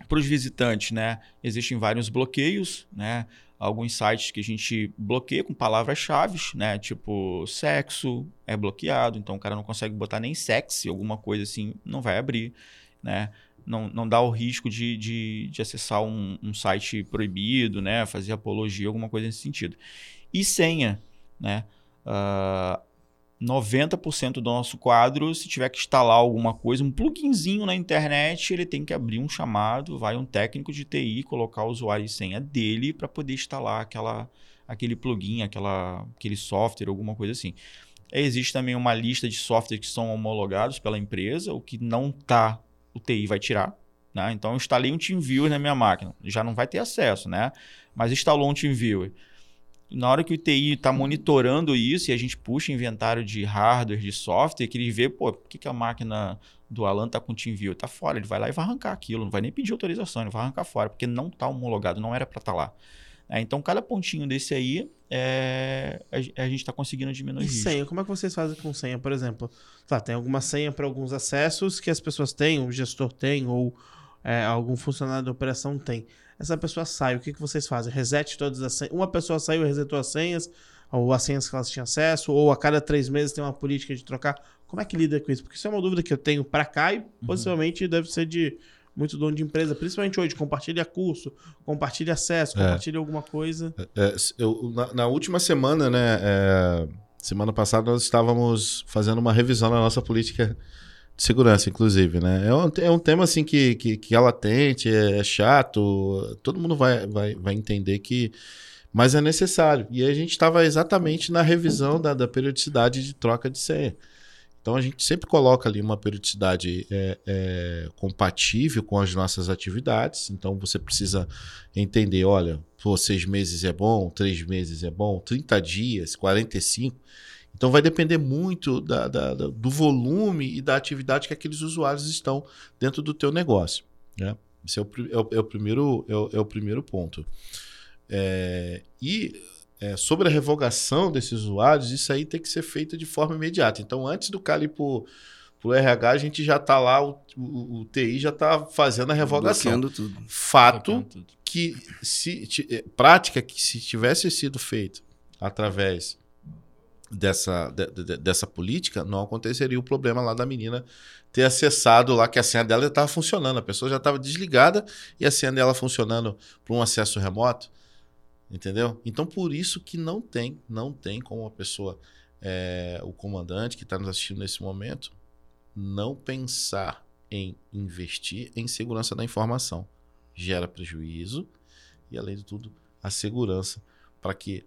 Para os visitantes, né? Existem vários bloqueios, né? Alguns sites que a gente bloqueia com palavras-chave, né? Tipo, sexo é bloqueado, então o cara não consegue botar nem sexy, alguma coisa assim, não vai abrir, né? Não, não dá o risco de, de, de acessar um, um site proibido, né? Fazer apologia, alguma coisa nesse sentido. E senha, né? Ah, 90% do nosso quadro, se tiver que instalar alguma coisa, um pluginzinho na internet, ele tem que abrir um chamado, vai um técnico de TI colocar o usuário e senha dele para poder instalar aquela, aquele plugin, aquela, aquele software, alguma coisa assim. Existe também uma lista de softwares que são homologados pela empresa, o que não está, o TI vai tirar. Né? Então, eu instalei um TeamViewer na minha máquina, já não vai ter acesso, né? mas instalou um TeamViewer na hora que o TI está monitorando isso e a gente puxa inventário de hardware, de software, que ele vê, pô, por que, que a máquina do Alan tá com TeamViewer? Tá fora, ele vai lá e vai arrancar aquilo, não vai nem pedir autorização, ele vai arrancar fora, porque não tá homologado, não era para estar lá. É, então, cada pontinho desse aí, é, a, a gente está conseguindo diminuir E risco. senha, como é que vocês fazem com senha, por exemplo? Tá, tem alguma senha para alguns acessos que as pessoas têm, o gestor tem, ou é, algum funcionário da operação tem. Essa pessoa sai, o que, que vocês fazem? Reset todas as senhas. Uma pessoa saiu e resetou as senhas, ou as senhas que elas tinham acesso, ou a cada três meses tem uma política de trocar. Como é que lida com isso? Porque isso é uma dúvida que eu tenho para cá e possivelmente deve ser de muito dono de empresa, principalmente hoje. Compartilha curso, compartilha acesso, É. compartilha alguma coisa. É, eu- na, na última semana, né, é, Semana passada nós estávamos fazendo uma revisão na nossa política de segurança, inclusive, né? É um, é um tema assim que, que, que é latente, é chato, todo mundo vai, vai, vai entender que. Mas é necessário. E a gente estava exatamente na revisão da, da periodicidade de troca de senha. Então a gente sempre coloca ali uma periodicidade é, é, compatível com as nossas atividades. Então você precisa entender: olha, pô, seis meses é bom, três meses é bom, 30 dias, 45. Então vai depender muito da, da, da, do volume e da atividade que aqueles usuários estão dentro do teu negócio. Né? Esse é o, é o, é o primeiro, é o, é o, primeiro ponto. É, e é, sobre a revogação desses usuários, isso aí tem que ser feito de forma imediata. Então, antes do cara ir para o RH, a gente já está lá, o, o, o, TI já está fazendo a revogação. Tudo. Fato tudo. que, se, é, prática que se tivesse sido feito através dessa, de, de, dessa política, não aconteceria o problema lá da menina ter acessado lá que a senha dela estava funcionando. A pessoa já estava desligada e a senha dela funcionando para um acesso remoto. Entendeu? Então, por isso que não tem, não tem como a pessoa, é, o comandante que está nos assistindo nesse momento, não pensar em investir em segurança da informação. Gera prejuízo e, além de tudo, a segurança para que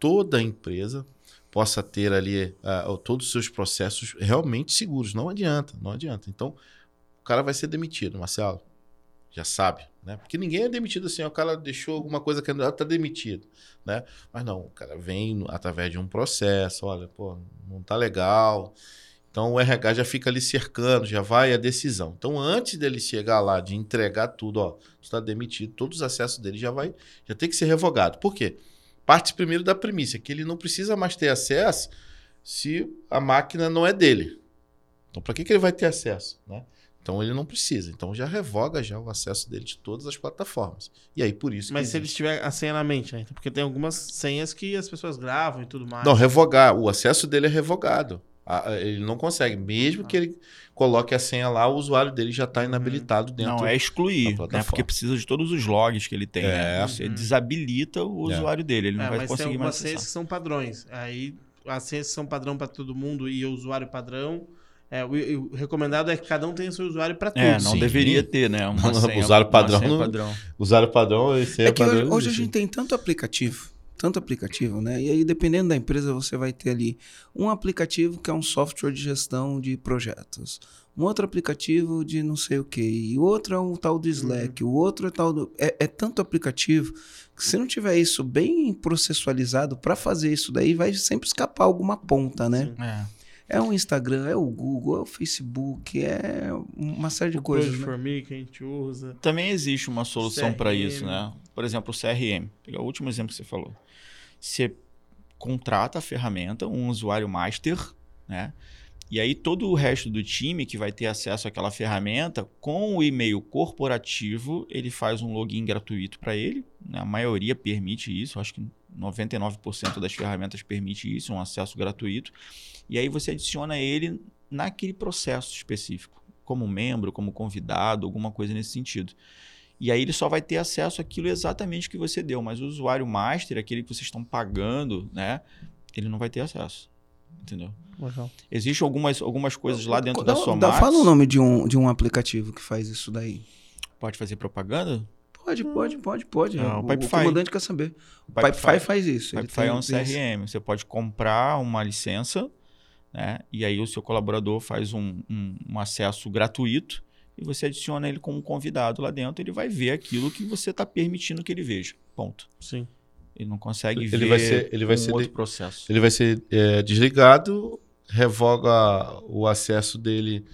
toda empresa possa ter ali uh, todos os seus processos realmente seguros. Não adianta, não adianta. Então, o cara vai ser demitido, Marcelo já sabe, né? Porque ninguém é demitido assim, o cara deixou alguma coisa que está demitido, né? Mas não, o cara vem através de um processo, olha, pô, não tá legal. Então o RH já fica ali cercando, já vai a decisão. Então antes dele chegar lá de entregar tudo, ó, está demitido, todos os acessos dele já vai, já tem que ser revogado. Por quê? Parte primeiro da premissa que ele não precisa mais ter acesso se a máquina não é dele. Então para que, que ele vai ter acesso, né? Então ele não precisa. Então já revoga já o acesso dele de todas as plataformas. E aí por isso Mas se ele tiver a senha na mente, né? Porque tem algumas senhas que as pessoas gravam e tudo mais. Não, revogar. O acesso dele é revogado. Ele não consegue. Mesmo ah. que ele coloque a senha lá, o usuário dele já está uhum. inabilitado dentro Não, é excluir, né? Porque precisa de todos os logs que ele tem. Né? É. Né? Você uhum. desabilita o é. usuário dele. Ele não é, vai conseguir mais acessar. senhas que são padrões. Aí as senhas são padrão para todo mundo e o usuário padrão é, o, o, recomendado é que cada um tenha seu usuário para tudo. É, não sim. deveria ter, né? Uma [LAUGHS] senha, usuário padrão. Senha padrão. Usuário padrão e senha é que padrão. Hoje, hoje a gente tem tanto aplicativo, tanto aplicativo, né? E aí, dependendo da empresa, você vai ter ali um aplicativo que é um software de gestão de projetos. Um outro aplicativo de não sei o que. E outro é um tal do Slack. Uhum. O outro é tal do. É, é tanto aplicativo que se não tiver isso bem processualizado, para fazer isso daí, vai sempre escapar alguma ponta, né? Sim. É. É o Instagram, é o Google, é o Facebook, é uma série de o coisas. Né? Formiga que a gente usa. Também existe uma solução para isso, né? Por exemplo, o CRM. Pegar o último exemplo que você falou. Você contrata a ferramenta, um usuário master, né? E aí todo o resto do time que vai ter acesso àquela ferramenta, com o e-mail corporativo, ele faz um login gratuito para ele. Né? A maioria permite isso, acho que 99% das ferramentas permite isso, um acesso gratuito. E aí você adiciona ele naquele processo específico, como membro, como convidado, alguma coisa nesse sentido. E aí ele só vai ter acesso àquilo exatamente que você deu, mas o usuário master, aquele que vocês estão pagando, né, ele não vai ter acesso. Entendeu? Existem algumas, algumas coisas lá dentro dá, da sua dá, Fala o nome de um, de um aplicativo que faz isso daí. Pode fazer propaganda? Pode, pode, pode, pode. Não, o, o, o comandante quer saber. O Pipefy, Pipefy faz isso. Pipefy é um CRM. Você pode comprar uma licença né? E aí o seu colaborador faz um, um, um, acesso gratuito e você adiciona ele como convidado lá dentro, ele vai ver aquilo que você está permitindo que ele veja. Ponto. Sim. Ele não consegue ele ver vai ser, ele vai um ser outro de, processo. Ele vai ser é, desligado, revoga o acesso dele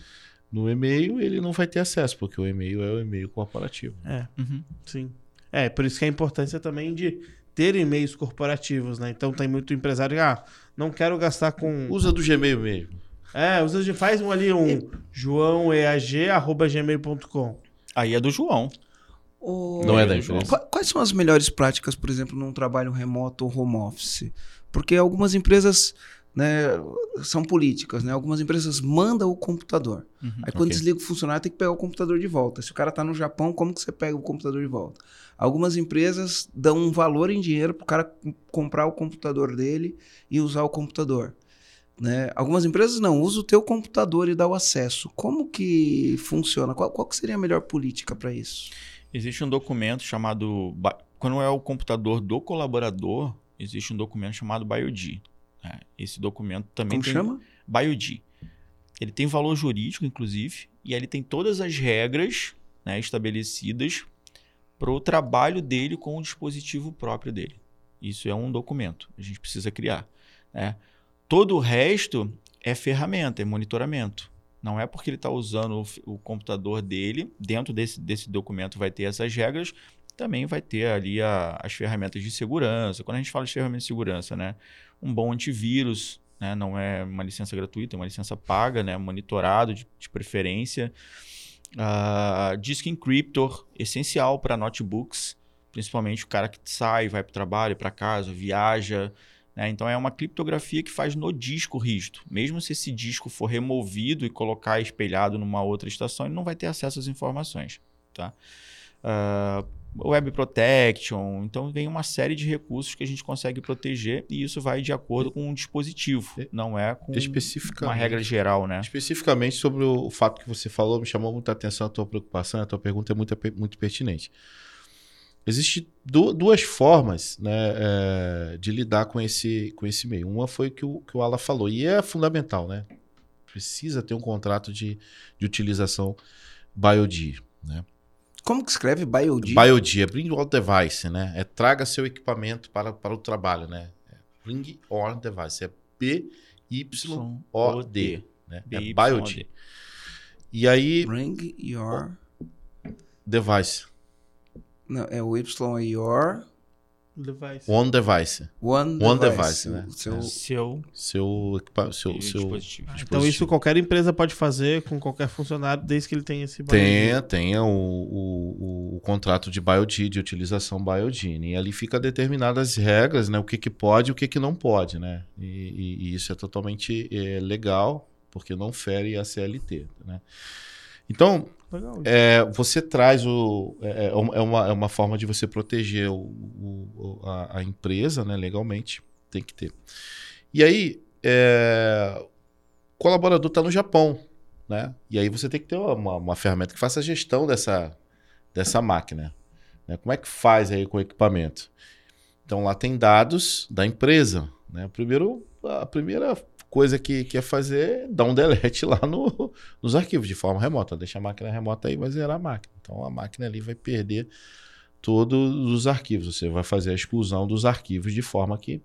no e-mail, ele não vai ter acesso, porque o e-mail é o e-mail corporativo. É, uhum. sim. É, por isso que a importância também de ter e-mails corporativos, né? Então tem muito empresário, ah, não quero gastar com. Usa do Gmail mesmo. É, usa, faz um ali um joãoeag.gmail.com. Aí é do João. O... Não é da empresa. Quais são as melhores práticas, por exemplo, num trabalho remoto ou home office? Porque algumas empresas né, são políticas, né? Algumas empresas mandam o computador. Uhum. Aí quando Ok. desliga o funcionário, tem que pegar o computador de volta. Se o cara tá no Japão, como que você pega o computador de volta? Algumas empresas dão um valor em dinheiro pro cara com- comprar o computador dele e usar o computador. Né? Algumas empresas não, usa o teu computador e dá o acesso. Como que funciona? Qual, qual que seria a melhor política para isso? Existe um documento chamado. Quando é o computador do colaborador, existe um documento chamado BioD. né? Esse documento também Como tem. chama? BioD. Ele tem valor jurídico, inclusive, e ele tem todas as regras né, estabelecidas para o trabalho dele com o dispositivo próprio dele. Isso é um documento, a gente precisa criar. né? Todo o resto é ferramenta, é monitoramento. Não é porque ele está usando o, o computador dele, dentro desse, desse documento vai ter essas regras, também vai ter ali a- as ferramentas de segurança. Quando a gente fala de ferramentas de segurança, né? um bom antivírus, né? não é uma licença gratuita, é uma licença paga, né? monitorado de, de preferência. Uh, Disk Encryptor, essencial para notebooks, principalmente o cara que sai, vai para o trabalho, para casa, viaja. Né? Então é uma criptografia que faz no disco rígido. Mesmo se esse disco for removido e colocar espelhado numa outra estação, ele não vai ter acesso às informações. Tá? Ah, Web Protection, então vem uma série de recursos que a gente consegue proteger e isso vai de acordo com o dispositivo, não é com uma regra geral, né? Especificamente sobre o o fato que você falou, me chamou muita atenção a tua preocupação, a tua pergunta é muito, muito pertinente. Existem duas formas né, é, de lidar com esse, com esse meio. Uma foi que o que o Ala falou, e é fundamental, né? Precisa ter um contrato de, de utilização BioD. Né? Como que escreve BioD? BioD é Bring Your Device, né? É traga seu equipamento para, para o trabalho, né? É bring Your Device, é B-Y-O-D, né? É BYOD. BioD. E aí, Bring your. device, Não, é o Y é your. Device. one device, One, One device. device, né? O seu- Seu seu seu, seu dispositivo. Então dispositivo. isso qualquer empresa pode fazer com qualquer funcionário, desde que ele tenha esse Tenha, tenha o, o, o, o contrato de BioD, de utilização BioD. E ali fica determinadas regras, né? O que, que pode e o que, que não pode, né? E, e- e isso é totalmente eh, legal, porque não fere a CLT, né? Então, Legal. é, você traz o. É, é uma- é uma, é uma forma de você proteger o- o- a, a empresa, né? Legalmente. Tem que ter. E aí, é, o colaborador está no Japão, né? E aí você tem que ter uma, uma ferramenta que faça a gestão dessa, dessa máquina. né? Como é que faz aí com o equipamento? Então lá tem dados da empresa. Né? Primeiro, a primeira coisa que, que é fazer dar um delete lá no, nos arquivos de forma remota. Deixa a máquina remota aí, vai zerar a máquina. Então a máquina ali vai perder todos os arquivos. Você vai fazer a exclusão dos arquivos de forma que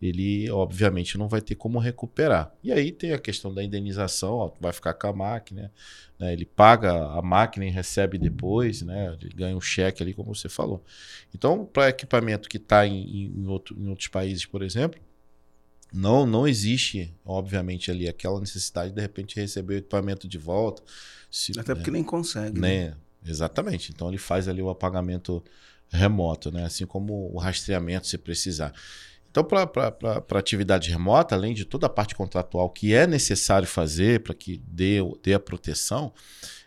ele, obviamente, não vai ter como recuperar. E aí tem a questão da indenização, ó, vai ficar com a máquina, né? ele paga a máquina e recebe depois, né? ele ganha um cheque ali, como você falou. Então, para equipamento que está em, em, outro- em outros países, por exemplo, não, não existe, obviamente, ali aquela necessidade de, de repente, receber o equipamento de volta. Se- Até porque né? nem consegue. né? né? Exatamente. Então ele faz ali o apagamento remoto, né? Assim como o rastreamento se precisar. Então, para atividade remota, além de toda a parte contratual que é necessário fazer para que dê, dê a proteção,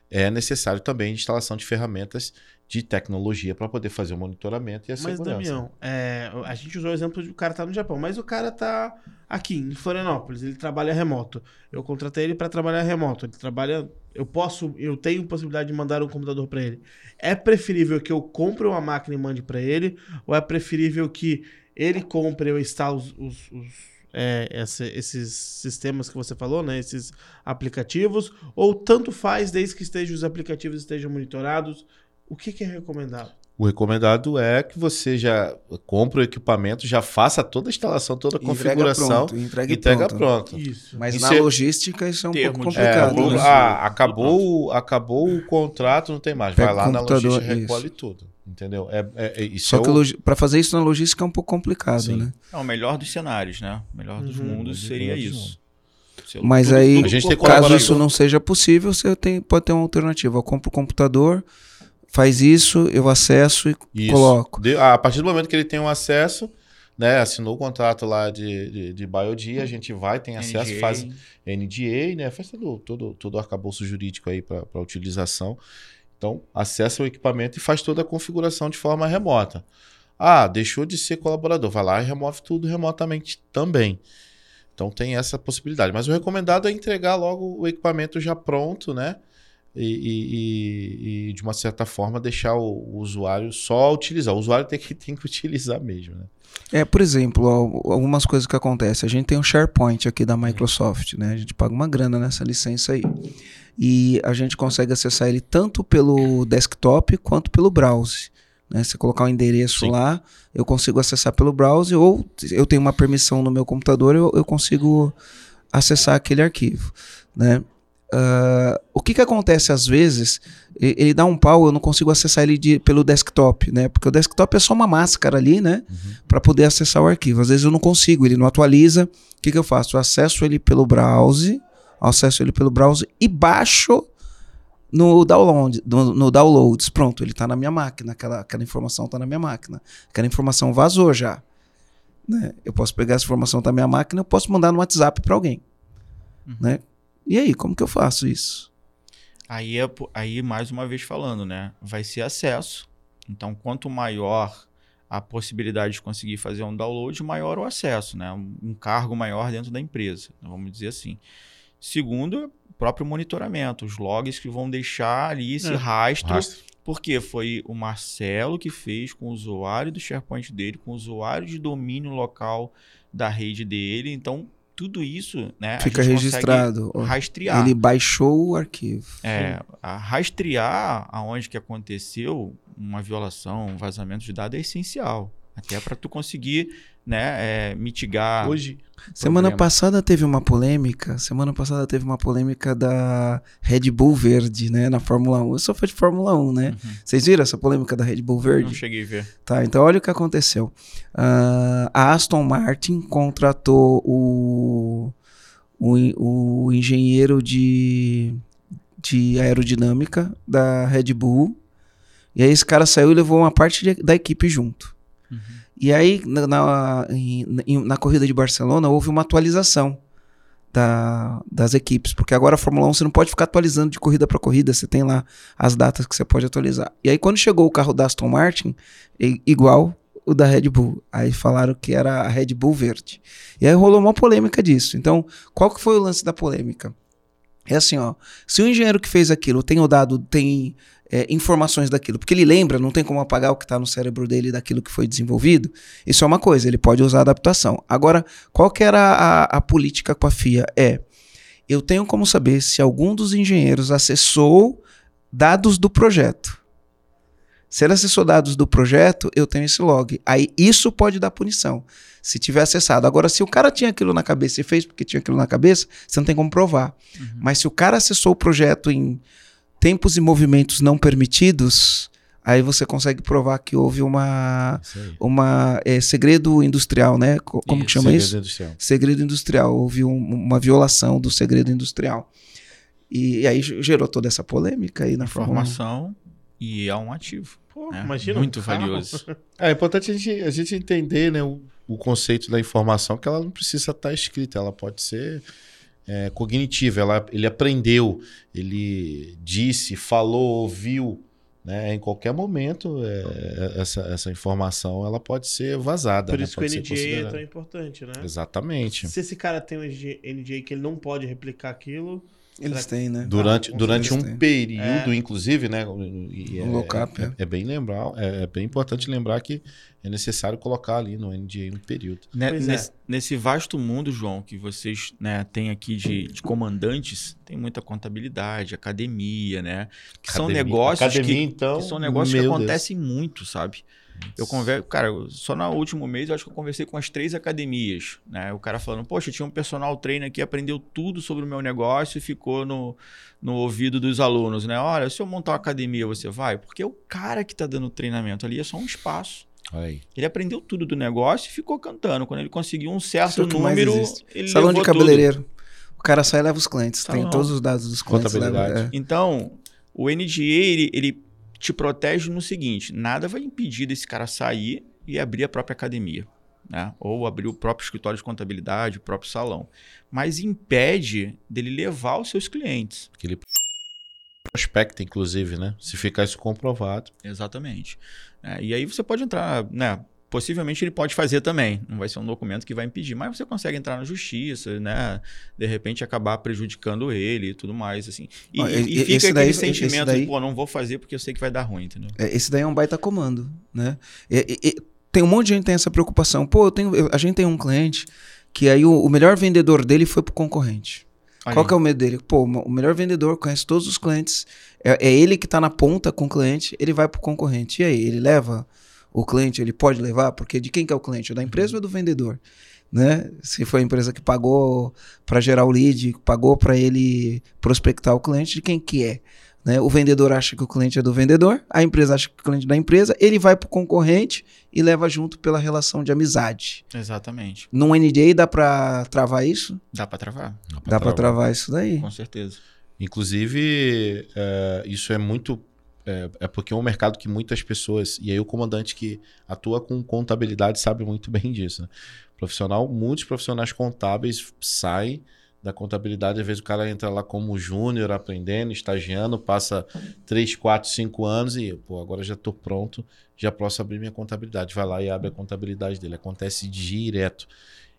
é necessário também a instalação de ferramentas de tecnologia para poder fazer o monitoramento e a Mas, segurança. Damião, é, a gente usou o exemplo de o cara tá no Japão, mas o cara tá aqui em Florianópolis, ele trabalha remoto. Eu contratei ele para trabalhar remoto. Ele trabalha, eu posso, eu tenho possibilidade de mandar um computador para ele. É preferível que eu compre uma máquina e mande para ele, ou é preferível que ele compre eu instale os, os- os, é, essa- esses sistemas que você falou, né? Esses aplicativos, ou tanto faz desde que estejam os aplicativos estejam monitorados. O que, que é recomendado? O recomendado é que você já compre o equipamento, já faça toda a instalação, toda a configuração pronto, entrega e entrega pronto. pronto. Isso. Mas Isso na é- logística isso é um Termo pouco É, complicado. o- né? ah, acabou, o- acabou o contrato, não tem mais. Pega Vai lá na logística e isso. recolhe tudo. Entendeu? É, é- é- isso Só é que o- pra fazer isso na logística é um pouco complicado, Sim. né? É o melhor dos cenários, né? O melhor dos Uhum. mundos seria isso. Mas tudo- aí, tudo A gente tem caso isso não seja possível, você tem, pode ter uma alternativa. Eu compro o computador, faz isso, eu acesso e Isso. coloco. De- a partir do momento que ele tem um acesso, né, assinou o contrato lá de, de, de Biodia, a gente vai, tem acesso, NDA. faz NDA, né, faz todo, todo, todo o arcabouço jurídico aí para utilização. Então, acessa o equipamento e faz toda a configuração de forma remota. Ah, deixou de ser colaborador, vai lá e remove tudo remotamente também. Então tem essa possibilidade. Mas o recomendado é entregar logo o equipamento já pronto, né? E, e- e- de uma certa forma deixar o, o usuário só utilizar. O usuário tem que, [LAUGHS] tem que utilizar mesmo, né? É, por exemplo, al- algumas coisas que acontecem. A gente tem um SharePoint aqui da Microsoft, né? A gente paga uma grana nessa licença aí. E a gente consegue acessar ele tanto pelo desktop quanto pelo browser. Né? Se eu colocar o endereço Sim. lá, eu consigo acessar pelo browser, ou eu tenho uma permissão no meu computador, eu, eu consigo acessar aquele arquivo. Né? Ah, o que, que acontece às vezes? Ele dá um pau, eu não consigo acessar ele de- pelo desktop, né? Porque o desktop é só uma máscara ali, né? para poder acessar o arquivo. Às vezes eu não consigo, ele não atualiza. O que, que eu faço? Eu acesso ele pelo browser, acesso ele pelo browser e baixo no download, no, no downloads. Pronto, ele está na minha máquina, aquela, aquela informação está na minha máquina. Aquela informação vazou já. Né? Eu posso pegar essa informação da minha máquina, eu posso mandar no WhatsApp para alguém. Uhum. Né? E aí, como que eu faço isso? Aí, é, aí, mais uma vez falando, né? Vai ser acesso. Então, quanto maior a possibilidade de conseguir fazer um download, maior o acesso, né? Um, um cargo maior dentro da empresa, vamos dizer assim. Segundo, o próprio monitoramento, os logs que vão deixar ali esse É. rastro, Rastro. porque foi o Marcelo que fez com o usuário do SharePoint dele, com o usuário de domínio local da rede dele. Então, tudo isso, né? Fica registrado. Rastrear. Ele baixou o arquivo. É, a rastrear aonde que aconteceu uma violação, um vazamento de dados é essencial. Até para tu conseguir né, é, mitigar. Hoje, Semana problema. passada teve uma polêmica. Semana passada teve uma polêmica da Red Bull Verde, né? Na Fórmula 1. Eu sou fã de Fórmula 1, né? Uhum. Vocês viram essa polêmica da Red Bull Não Verde? cheguei a ver. Tá, então olha o que aconteceu. Ah, a Aston Martin contratou o, o, o engenheiro de, de aerodinâmica da Red Bull. E aí esse cara saiu e levou uma parte de- da equipe junto. Uhum. E aí, na, na, em- na corrida de Barcelona, houve uma atualização da- das equipes, porque agora a Fórmula 1 você não pode ficar atualizando de corrida para corrida, você tem lá as datas que você pode atualizar. E aí, quando chegou o carro da Aston Martin, igual o da Red Bull, aí falaram que era a Red Bull verde. E aí rolou uma polêmica disso. Então, qual que foi o lance da polêmica? É assim, ó, se o engenheiro que fez aquilo tem o dado, tem é, informações daquilo, porque ele lembra, não tem como apagar o que está no cérebro dele daquilo que foi desenvolvido, isso é uma coisa, ele pode usar adaptação. Agora, qual que era a, a política com a FIA? É, eu tenho como saber se algum dos engenheiros acessou dados do projeto. Se ele acessou dados do projeto, eu tenho esse log. Aí isso pode dar punição, se tiver acessado. Agora, se o cara tinha aquilo na cabeça e fez porque tinha aquilo na cabeça, você não tem como provar. Mas se o cara acessou o projeto em tempos e movimentos não permitidos, aí você consegue provar que houve uma, uma é, segredo industrial, né? Co- Como que Isso, chama Segredo isso? industrial. Segredo industrial. Houve um- uma violação do segredo industrial. E, e aí gerou toda essa polêmica aí na Fórmula 1. Informação e é um ativo. Pô, né? imagina. Muito um carro. valioso. É importante a gente, a gente entender né, o, o conceito da informação, que ela não precisa estar escrita, ela pode ser é, cognitiva. Ela, ele aprendeu, ele disse, falou, ouviu. Né, em qualquer momento, é, essa, essa informação ela pode ser vazada. Por né, isso que o pode NDA é tão importante, né? Exatamente. Se esse cara tem um NDA que ele não pode replicar aquilo, Eles têm, né? Durante, com durante um tem. período, inclusive, né? e é, Um lockup, é, é. é bem lembrar, é, é bem importante lembrar que é necessário colocar ali no NDA um período. Né, Pois é. nesse, nesse vasto mundo, João, que vocês né, têm aqui de, de comandantes, tem muita contabilidade, academia, né? Que são Academia- negócios academia, que, então, que são negócios que meu Deus. acontecem muito, sabe? Eu converso, cara, eu- só no último mês eu acho que eu conversei com as três academias, né? O cara falando, poxa, tinha um personal trainer que aprendeu tudo sobre o meu negócio e ficou no, no ouvido dos alunos, né? Olha, se eu montar uma academia, você vai? Porque o cara que tá dando treinamento ali é só um espaço. Aí. Ele aprendeu tudo do negócio e ficou cantando. Quando ele conseguiu um certo é número, ele Salão de levou tudo. cabeleireiro. O cara sai e leva os clientes. Tem Salão. todos os dados dos clientes. Leva- é. Então, o NDA, ele, ele te protege no seguinte, nada vai impedir desse cara sair e abrir a própria academia. né? Ou abrir o próprio escritório de contabilidade, o próprio salão. Mas impede dele levar os seus clientes. Porque ele prospecta, inclusive, né? Se ficar isso comprovado. Exatamente. É, e aí você pode entrar, né? Possivelmente ele pode fazer também. Não vai ser um documento que vai impedir, mas você consegue entrar na justiça, né? De repente acabar prejudicando ele e tudo mais, assim. E, Ó, e- e- fica esse aquele daí- sentimento daí- de, pô, não vou fazer porque eu sei que vai dar ruim, entendeu? É, Esse daí é um baita comando, né? E- e- tem um monte de gente que tem essa preocupação. Pô, eu tenho, eu- a gente tem um cliente que aí o, o melhor vendedor dele foi pro concorrente. Olha Qual aí. que é o medo dele? Pô, o melhor vendedor conhece todos os clientes. É, é ele que tá na ponta com o cliente, ele vai pro concorrente. E aí, ele leva o cliente, ele pode levar? Porque de quem que é o cliente? É da empresa ou é do vendedor? Né? Se foi a empresa que pagou para gerar o lead, pagou para ele prospectar o cliente, de quem que é? Né? O vendedor acha que o cliente é do vendedor, a empresa acha que o cliente é da empresa, ele vai pro concorrente e leva junto pela relação de amizade. Exatamente. Num NDA dá para travar isso? Dá para travar, Dá para travar isso daí. com certeza. Inclusive, é, isso é muito. É, é porque é um mercado que muitas pessoas. E aí, o comandante que atua com contabilidade sabe muito bem disso. Né? Profissional, muitos profissionais contábeis saem da contabilidade. Às vezes, o cara entra lá como júnior, aprendendo, estagiando, passa 3, 4, 5 anos e, pô, agora já estou pronto, já posso abrir minha contabilidade. Vai lá e abre a contabilidade dele. Acontece direto.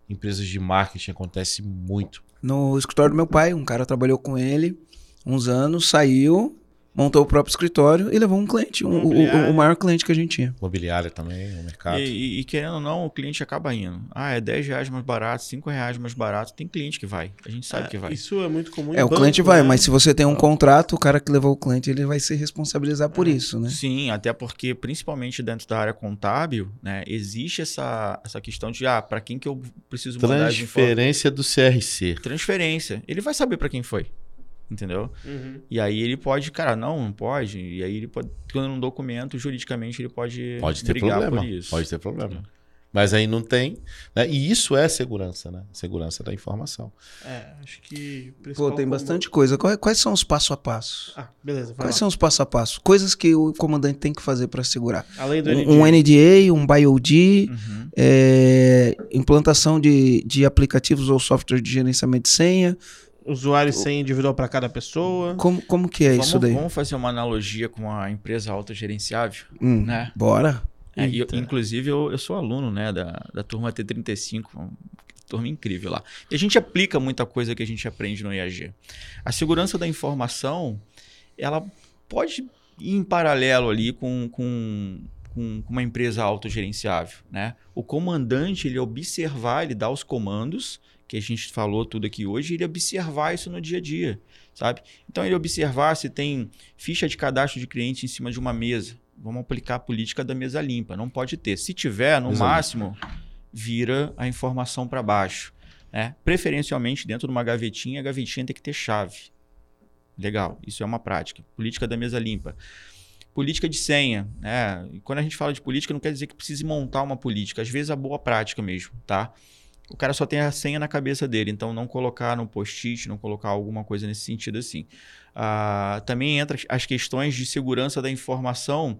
Empresas de marketing acontece muito. no escritório do meu pai. Um cara trabalhou com ele uns anos, saiu, montou o próprio escritório e levou um cliente, um- o, o- maior cliente que a gente tinha. Imobiliária também, o mercado. E, e- e querendo ou não, o cliente acaba indo. Ah, é 10 reais mais barato, 5 reais mais barato. Tem cliente que vai. A gente sabe que vai. Isso é muito comum. em É, o banco, cliente vai, né? mas se você tem um contrato, o cara que levou o cliente, ele vai se responsabilizar por isso, né? Sim, até porque, principalmente dentro da área contábil, né, existe essa, essa questão de, ah, para quem que eu preciso mandar? Transferência do CRC. Transferência. Ele vai saber para quem foi. Entendeu? Uhum. E aí ele pode, cara, não, não pode. E aí ele pode, quando um documento, juridicamente, ele pode, Pode ter brigar problema. por isso. Pode ter problema. Mas aí não tem. né? E isso é segurança, né? Segurança da informação. É, acho que. Pô, tem bastante coisa. Quais, quais são os passo a passo? Ah, beleza. Quais lá. são os passo a passo? Coisas que o comandante tem que fazer para segurar. Além do Um, um NDA. NDA, um BIOD, Uhum. é, implantação de, de aplicativos ou software de gerenciamento de senha. Usuário e senha individual para cada pessoa. Como, como que é vamos, isso daí? vamos fazer uma analogia com a empresa autogerenciável, Hum, né? Bora. É, e eu- inclusive, eu, eu sou aluno né, da, da turma T35, uma turma incrível lá. E a gente aplica muita coisa que a gente aprende no IAG. A segurança da informação, ela pode ir em paralelo ali com, com, com, com uma empresa autogerenciável. Né? O comandante, ele observar, ele dá os comandos, que a gente falou tudo aqui hoje, ele observar isso no dia a dia, sabe? Então, ele observar se tem ficha de cadastro de cliente em cima de uma mesa. Vamos aplicar a política da mesa limpa. Não pode ter. Se tiver, no máximo, vira a informação para baixo. Né? Preferencialmente dentro de uma gavetinha, a gavetinha tem que ter chave. Legal, isso é uma prática. Política da mesa limpa. Política de senha. Né? Quando a gente fala de política, não quer dizer que precise montar uma política. Às vezes a boa prática mesmo, tá? O cara só tem a senha na cabeça dele, então não colocar no post-it, não colocar alguma coisa nesse sentido assim. Ah, também entra as questões de segurança da informação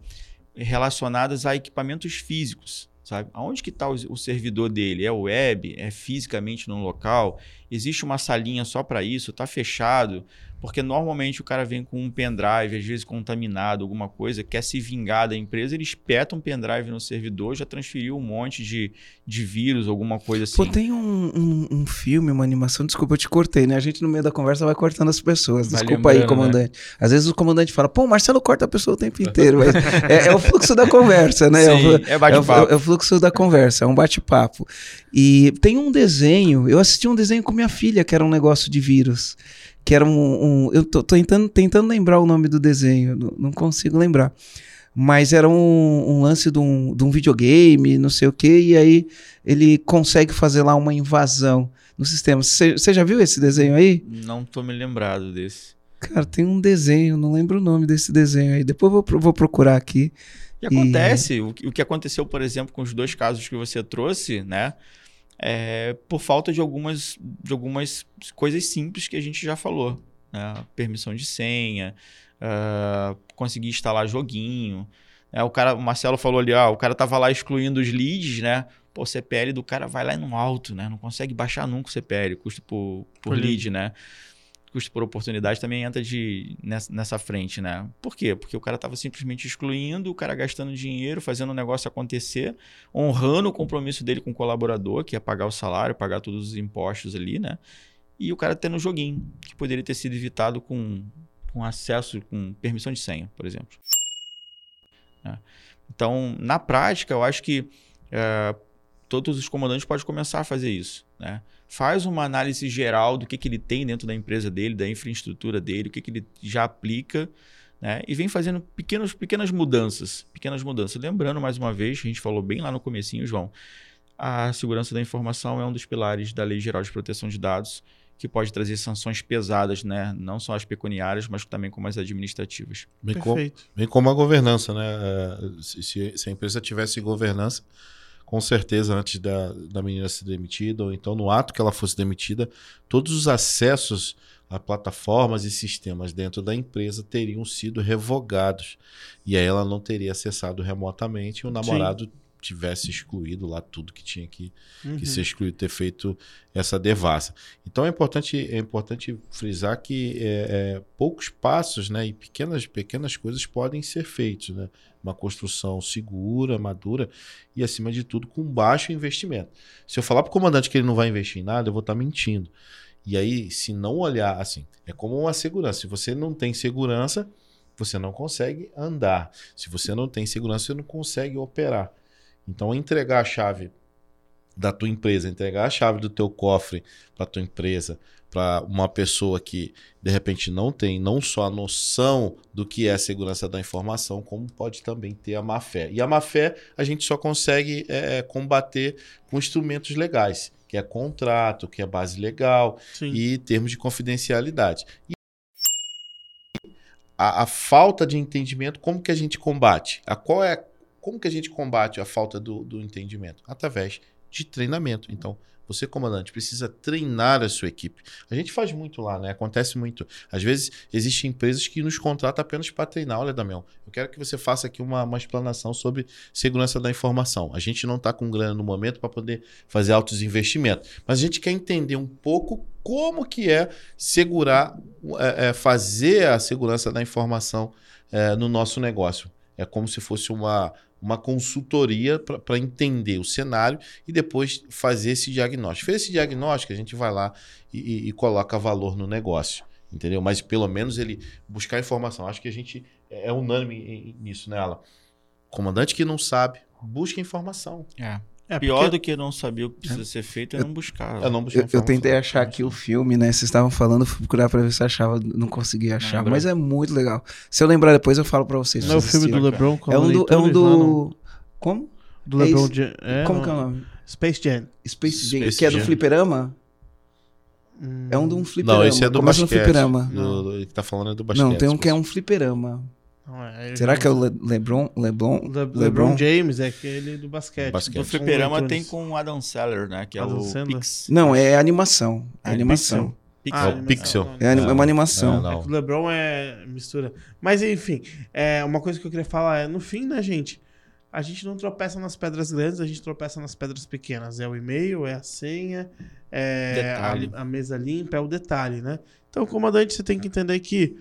relacionadas a equipamentos físicos, sabe? Aonde que está o, o servidor dele? É web? É fisicamente no local? Existe uma salinha só para isso? Está fechado? Porque normalmente o cara vem com um pendrive, às vezes contaminado, alguma coisa, quer se vingar da empresa, ele espeta um pendrive no servidor, já transferiu um monte de, de vírus, alguma coisa assim. Pô, tem um, um, um filme, uma animação, desculpa, eu te cortei, né? A gente no meio da conversa vai cortando as pessoas. Desculpa aí, né? comandante. Às vezes o comandante fala, pô, Marcelo corta a pessoa o tempo [LAUGHS] inteiro. mas é, é o fluxo da conversa, né? É o- Sim, é É o, bate-papo. é o fluxo da conversa, é um bate-papo. E tem um desenho, eu assisti um desenho com minha filha, que era um negócio de vírus. Que era um. um- eu tô, tô tentando, tentando lembrar o nome do desenho, não, não consigo lembrar. Mas era um, um lance de um, de um videogame, não sei o quê, e aí ele consegue fazer lá uma invasão no sistema. Você já viu esse desenho aí? Não tô me lembrado desse. Cara, tem um desenho, não lembro o nome desse desenho aí. Depois eu vou, vou procurar aqui. E acontece, o, que- o que aconteceu, por exemplo, com os dois casos que você trouxe, né? É por falta de algumas, de algumas coisas simples que a gente já falou. Né? Permissão de senha, ah, conseguir instalar joguinho. É, o cara, o Marcelo falou ali, ó, o cara tava lá excluindo os leads, né? Pô, o CPL do cara vai lá no alto, né? Não consegue baixar nunca o CPL, custo por, por, Por lead, né? Custo por oportunidade também entra de, nessa, nessa frente, né? Por quê? Porque o cara tava simplesmente excluindo, o cara gastando dinheiro, fazendo o negócio acontecer, honrando o compromisso dele com o colaborador, que é pagar o salário, pagar todos os impostos ali, né? E o cara tendo um joguinho, que poderia ter sido evitado com, com acesso, com permissão de senha, por exemplo. né? Então, na prática, eu acho que eh, todos os comandantes podem começar a fazer isso. Né? Faz uma análise geral do que, que ele tem dentro da empresa dele, da infraestrutura dele, o que, que ele já aplica, né? e vem fazendo pequenos, pequenas mudanças. Pequenas mudanças. Lembrando, mais uma vez, a gente falou bem lá no comecinho, João, a segurança da informação é um dos pilares da Lei Geral de Proteção de Dados, que pode trazer sanções pesadas, né? não só as pecuniárias, mas também como as administrativas. Bem, como, Perfeito. bem como a governança, né? Se, se- se a empresa tivesse governança, com certeza, antes da, da menina ser demitida, ou então no ato que ela fosse demitida, todos os acessos a plataformas e sistemas dentro da empresa teriam sido revogados. E aí ela não teria acessado remotamente e o namorado tivesse excluído lá tudo que tinha que, Uhum. que ser excluído, ter feito essa devassa. Então é importante, é importante frisar que é, é, poucos passos né, e pequenas, pequenas coisas podem ser feitos. Né? Uma construção segura, madura e, acima de tudo, com baixo investimento. Se eu falar para o comandante que ele não vai investir em nada, eu vou estar mentindo. E aí, se não olhar assim, é como uma segurança. Se você não tem segurança, você não consegue andar. Se você não tem segurança, você não consegue operar. Então, entregar a chave da tua empresa, entregar a chave do teu cofre para tua empresa, para uma pessoa que de repente não tem não só a noção do que é a segurança da informação, como pode também ter a má fé. E a má fé a gente só consegue é, combater com instrumentos legais, que é contrato, que é base legal Sim. e termos de confidencialidade. E a, a falta de entendimento, como que a gente combate? A qual é, como que a gente combate a falta do, do entendimento? Através de treinamento. Então, você, comandante, precisa treinar a sua equipe. A gente faz muito lá, né? Acontece muito. Às vezes, existem empresas que nos contratam apenas para treinar. Olha, Damião, eu quero que você faça aqui uma, uma explanação sobre segurança da informação. A gente não está com grana no momento para poder fazer altos investimentos. Mas a gente quer entender um pouco como que é segurar, é, é, fazer a segurança da informação é, no nosso negócio. É como se fosse uma, uma consultoria para entender o cenário e depois fazer esse diagnóstico. Fez esse diagnóstico, a gente vai lá e, e- coloca valor no negócio. Entendeu? Mas pelo menos ele buscar informação. Acho que a gente é é unânime nisso, né, Alan? Comandante que não sabe, busca informação. É. É, Pior porque- do que não saber o que precisa ser feito é não buscar. É não buscar Eu, eu tentei achar aqui o filme, né? Vocês estavam falando, fui procurar pra ver se achava, não consegui achar, lembra? mas é muito legal. Se eu lembrar depois, eu falo pra vocês. Não é o filme do. LeBron com É um do. É um do... Como? Do É LeBron. James. É, Como não. que é o nome? Space Jam. Space Jam, Space que é do Jam. fliperama? Hum, É um de um fliperama. Não, esse é do Começa basquete. no fliperama. Do, do- ele que tá falando é do basquete. Não, tem um que é um fliperama. Não, é- Será que é o Le- LeBron? LeBron? Le- LeBron, LeBron? James é aquele do basquete. Basquete. Do fliperama tem com o Adam Sandler, né? Que é Adam o Sandler? Pix. Não, é animação. É Ah, animação. Pixel. Ah, É o Pixel. não, É, é uma animação. não. É que o LeBron é mistura. Mas enfim, é, uma coisa que eu queria falar é, no fim, né, gente? A gente não tropeça nas pedras grandes, a gente tropeça nas pedras pequenas. É o e-mail, é a senha, é a, a mesa limpa, é o detalhe, né? Então, comandante, você tem que entender que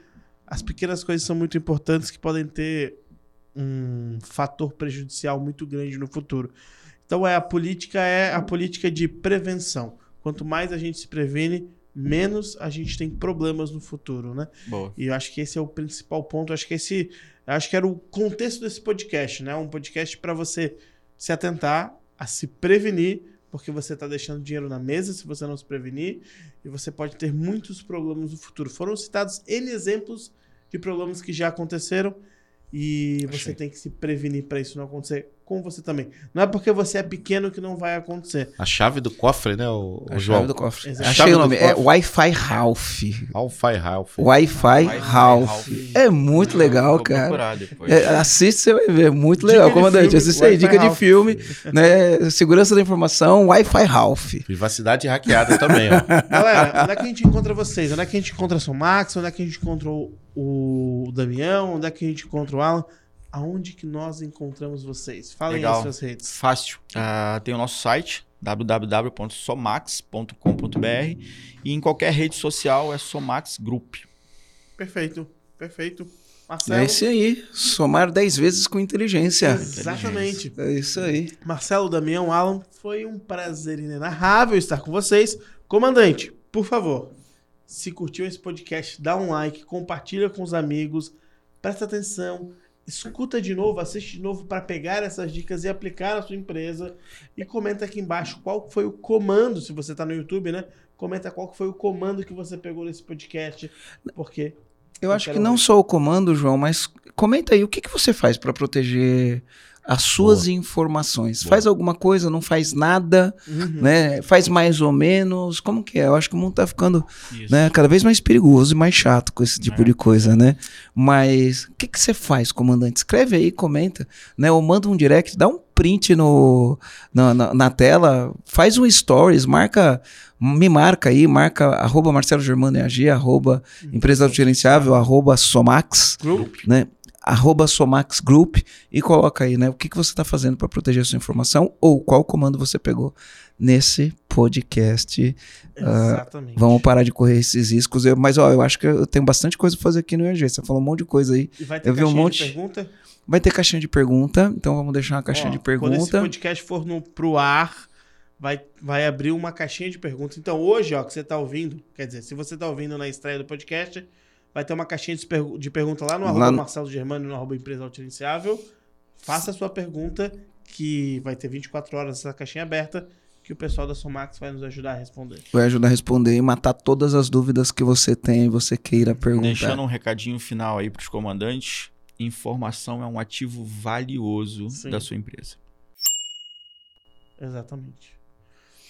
as pequenas coisas são muito importantes que podem ter um fator prejudicial muito grande no futuro. Então, é a política é a política de prevenção. Quanto mais a gente se previne, menos a gente tem problemas no futuro, né? Boa. E eu acho que esse é o principal ponto. Eu acho que esse, acho que era o contexto desse podcast, né? Um podcast para você se atentar a se prevenir, porque você está deixando dinheiro na mesa se você não se prevenir, e você pode ter muitos problemas no futuro. Foram citados N exemplos de problemas que já aconteceram e você Achei. tem que se prevenir para isso não acontecer com você também. Não é porque você é pequeno que não vai acontecer. A chave do cofre, né, o, A o chave João? do cofre. Exato. A Achei chave o do nome. É cofre? Wi-Fi Ralph. Alpha Ralph. Wi-Fi Wi-Fi Ralph. É muito legal, Vou cara. É, assiste, você vai ver. Muito Dica legal. de Comandante, assiste aí. Wi-Fi Dica de Ralph. filme, né? Segurança da informação, Wi-Fi Ralph. Privacidade hackeada também, ó. [LAUGHS] Galera, onde é que a gente encontra vocês? Onde é que a gente encontra o Max? Onde é que a gente encontra o, o Damião? Onde é que a gente encontra o Alan? Aonde que nós encontramos vocês? Falem Legal. as suas redes. Fácil. Ah, tem o nosso site, www.somax.com.br e em qualquer rede social é Somax Group. Perfeito, perfeito. Marcelo. É isso aí. Somar 10 vezes com inteligência. Exatamente. É isso aí. Marcelo, Damião, Alan, foi um prazer inenarrável estar com vocês. Comandante, por favor, se curtiu esse podcast, dá um like, compartilha com os amigos, presta atenção, escuta de novo, assiste de novo para pegar essas dicas e aplicar na sua empresa e comenta aqui embaixo qual foi o comando, se você está no YouTube, né? Comenta qual foi o comando que você pegou nesse podcast, porque Eu acho que não ver. só o comando, João, mas comenta aí o que, que você faz para proteger as suas informações. Boa. Faz alguma coisa, não faz nada, Uhum. né? Faz mais ou menos. Como que é? Eu acho que o mundo tá ficando Isso. né, cada vez mais perigoso e mais chato com esse tipo É. de coisa, né? Mas o que, que você faz, comandante? Escreve aí, comenta, né? Ou manda um direct, dá um print no, na, na, na tela, faz um stories, marca, me marca aí, marca arroba Marcelo Germano EAG, arroba Empresa Autogerenciável, arroba Somax, Group. né? Arroba Somax Group e coloca aí, né? O que, que você está fazendo para proteger a sua informação ou qual comando você pegou nesse podcast Exatamente. Vamos parar de correr esses riscos. Eu- mas, ó, eu acho que eu tenho bastante coisa pra fazer aqui no EG. Você falou um monte de coisa aí. E vai ter eu vi um caixinha monte- de pergunta? Vai ter caixinha de pergunta, então vamos deixar uma caixinha Ó, de Quando esse pergunta. podcast for no, pro ar, vai, vai abrir uma caixinha de perguntas. Então, hoje, ó, que você tá ouvindo, quer dizer, se você tá ouvindo na estreia do podcast, vai ter uma caixinha de, pergu- de pergunta lá no Lá arroba no- Marcelo Germano, no arroba Empresa Autogerenciável. Faça a sua pergunta, que vai ter 24 horas essa caixinha aberta, que o pessoal da Somax vai nos ajudar a responder. Vai ajudar a responder e matar todas as dúvidas que você tem e você queira perguntar. Deixando um recadinho final aí para os comandantes. Informação é um ativo valioso Sim. da sua empresa. Exatamente.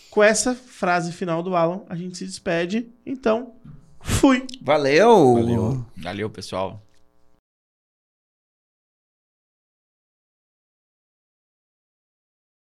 Com essa frase final do Alan, a gente se despede. Então, fui! Valeu! Valeu. Valeu, pessoal.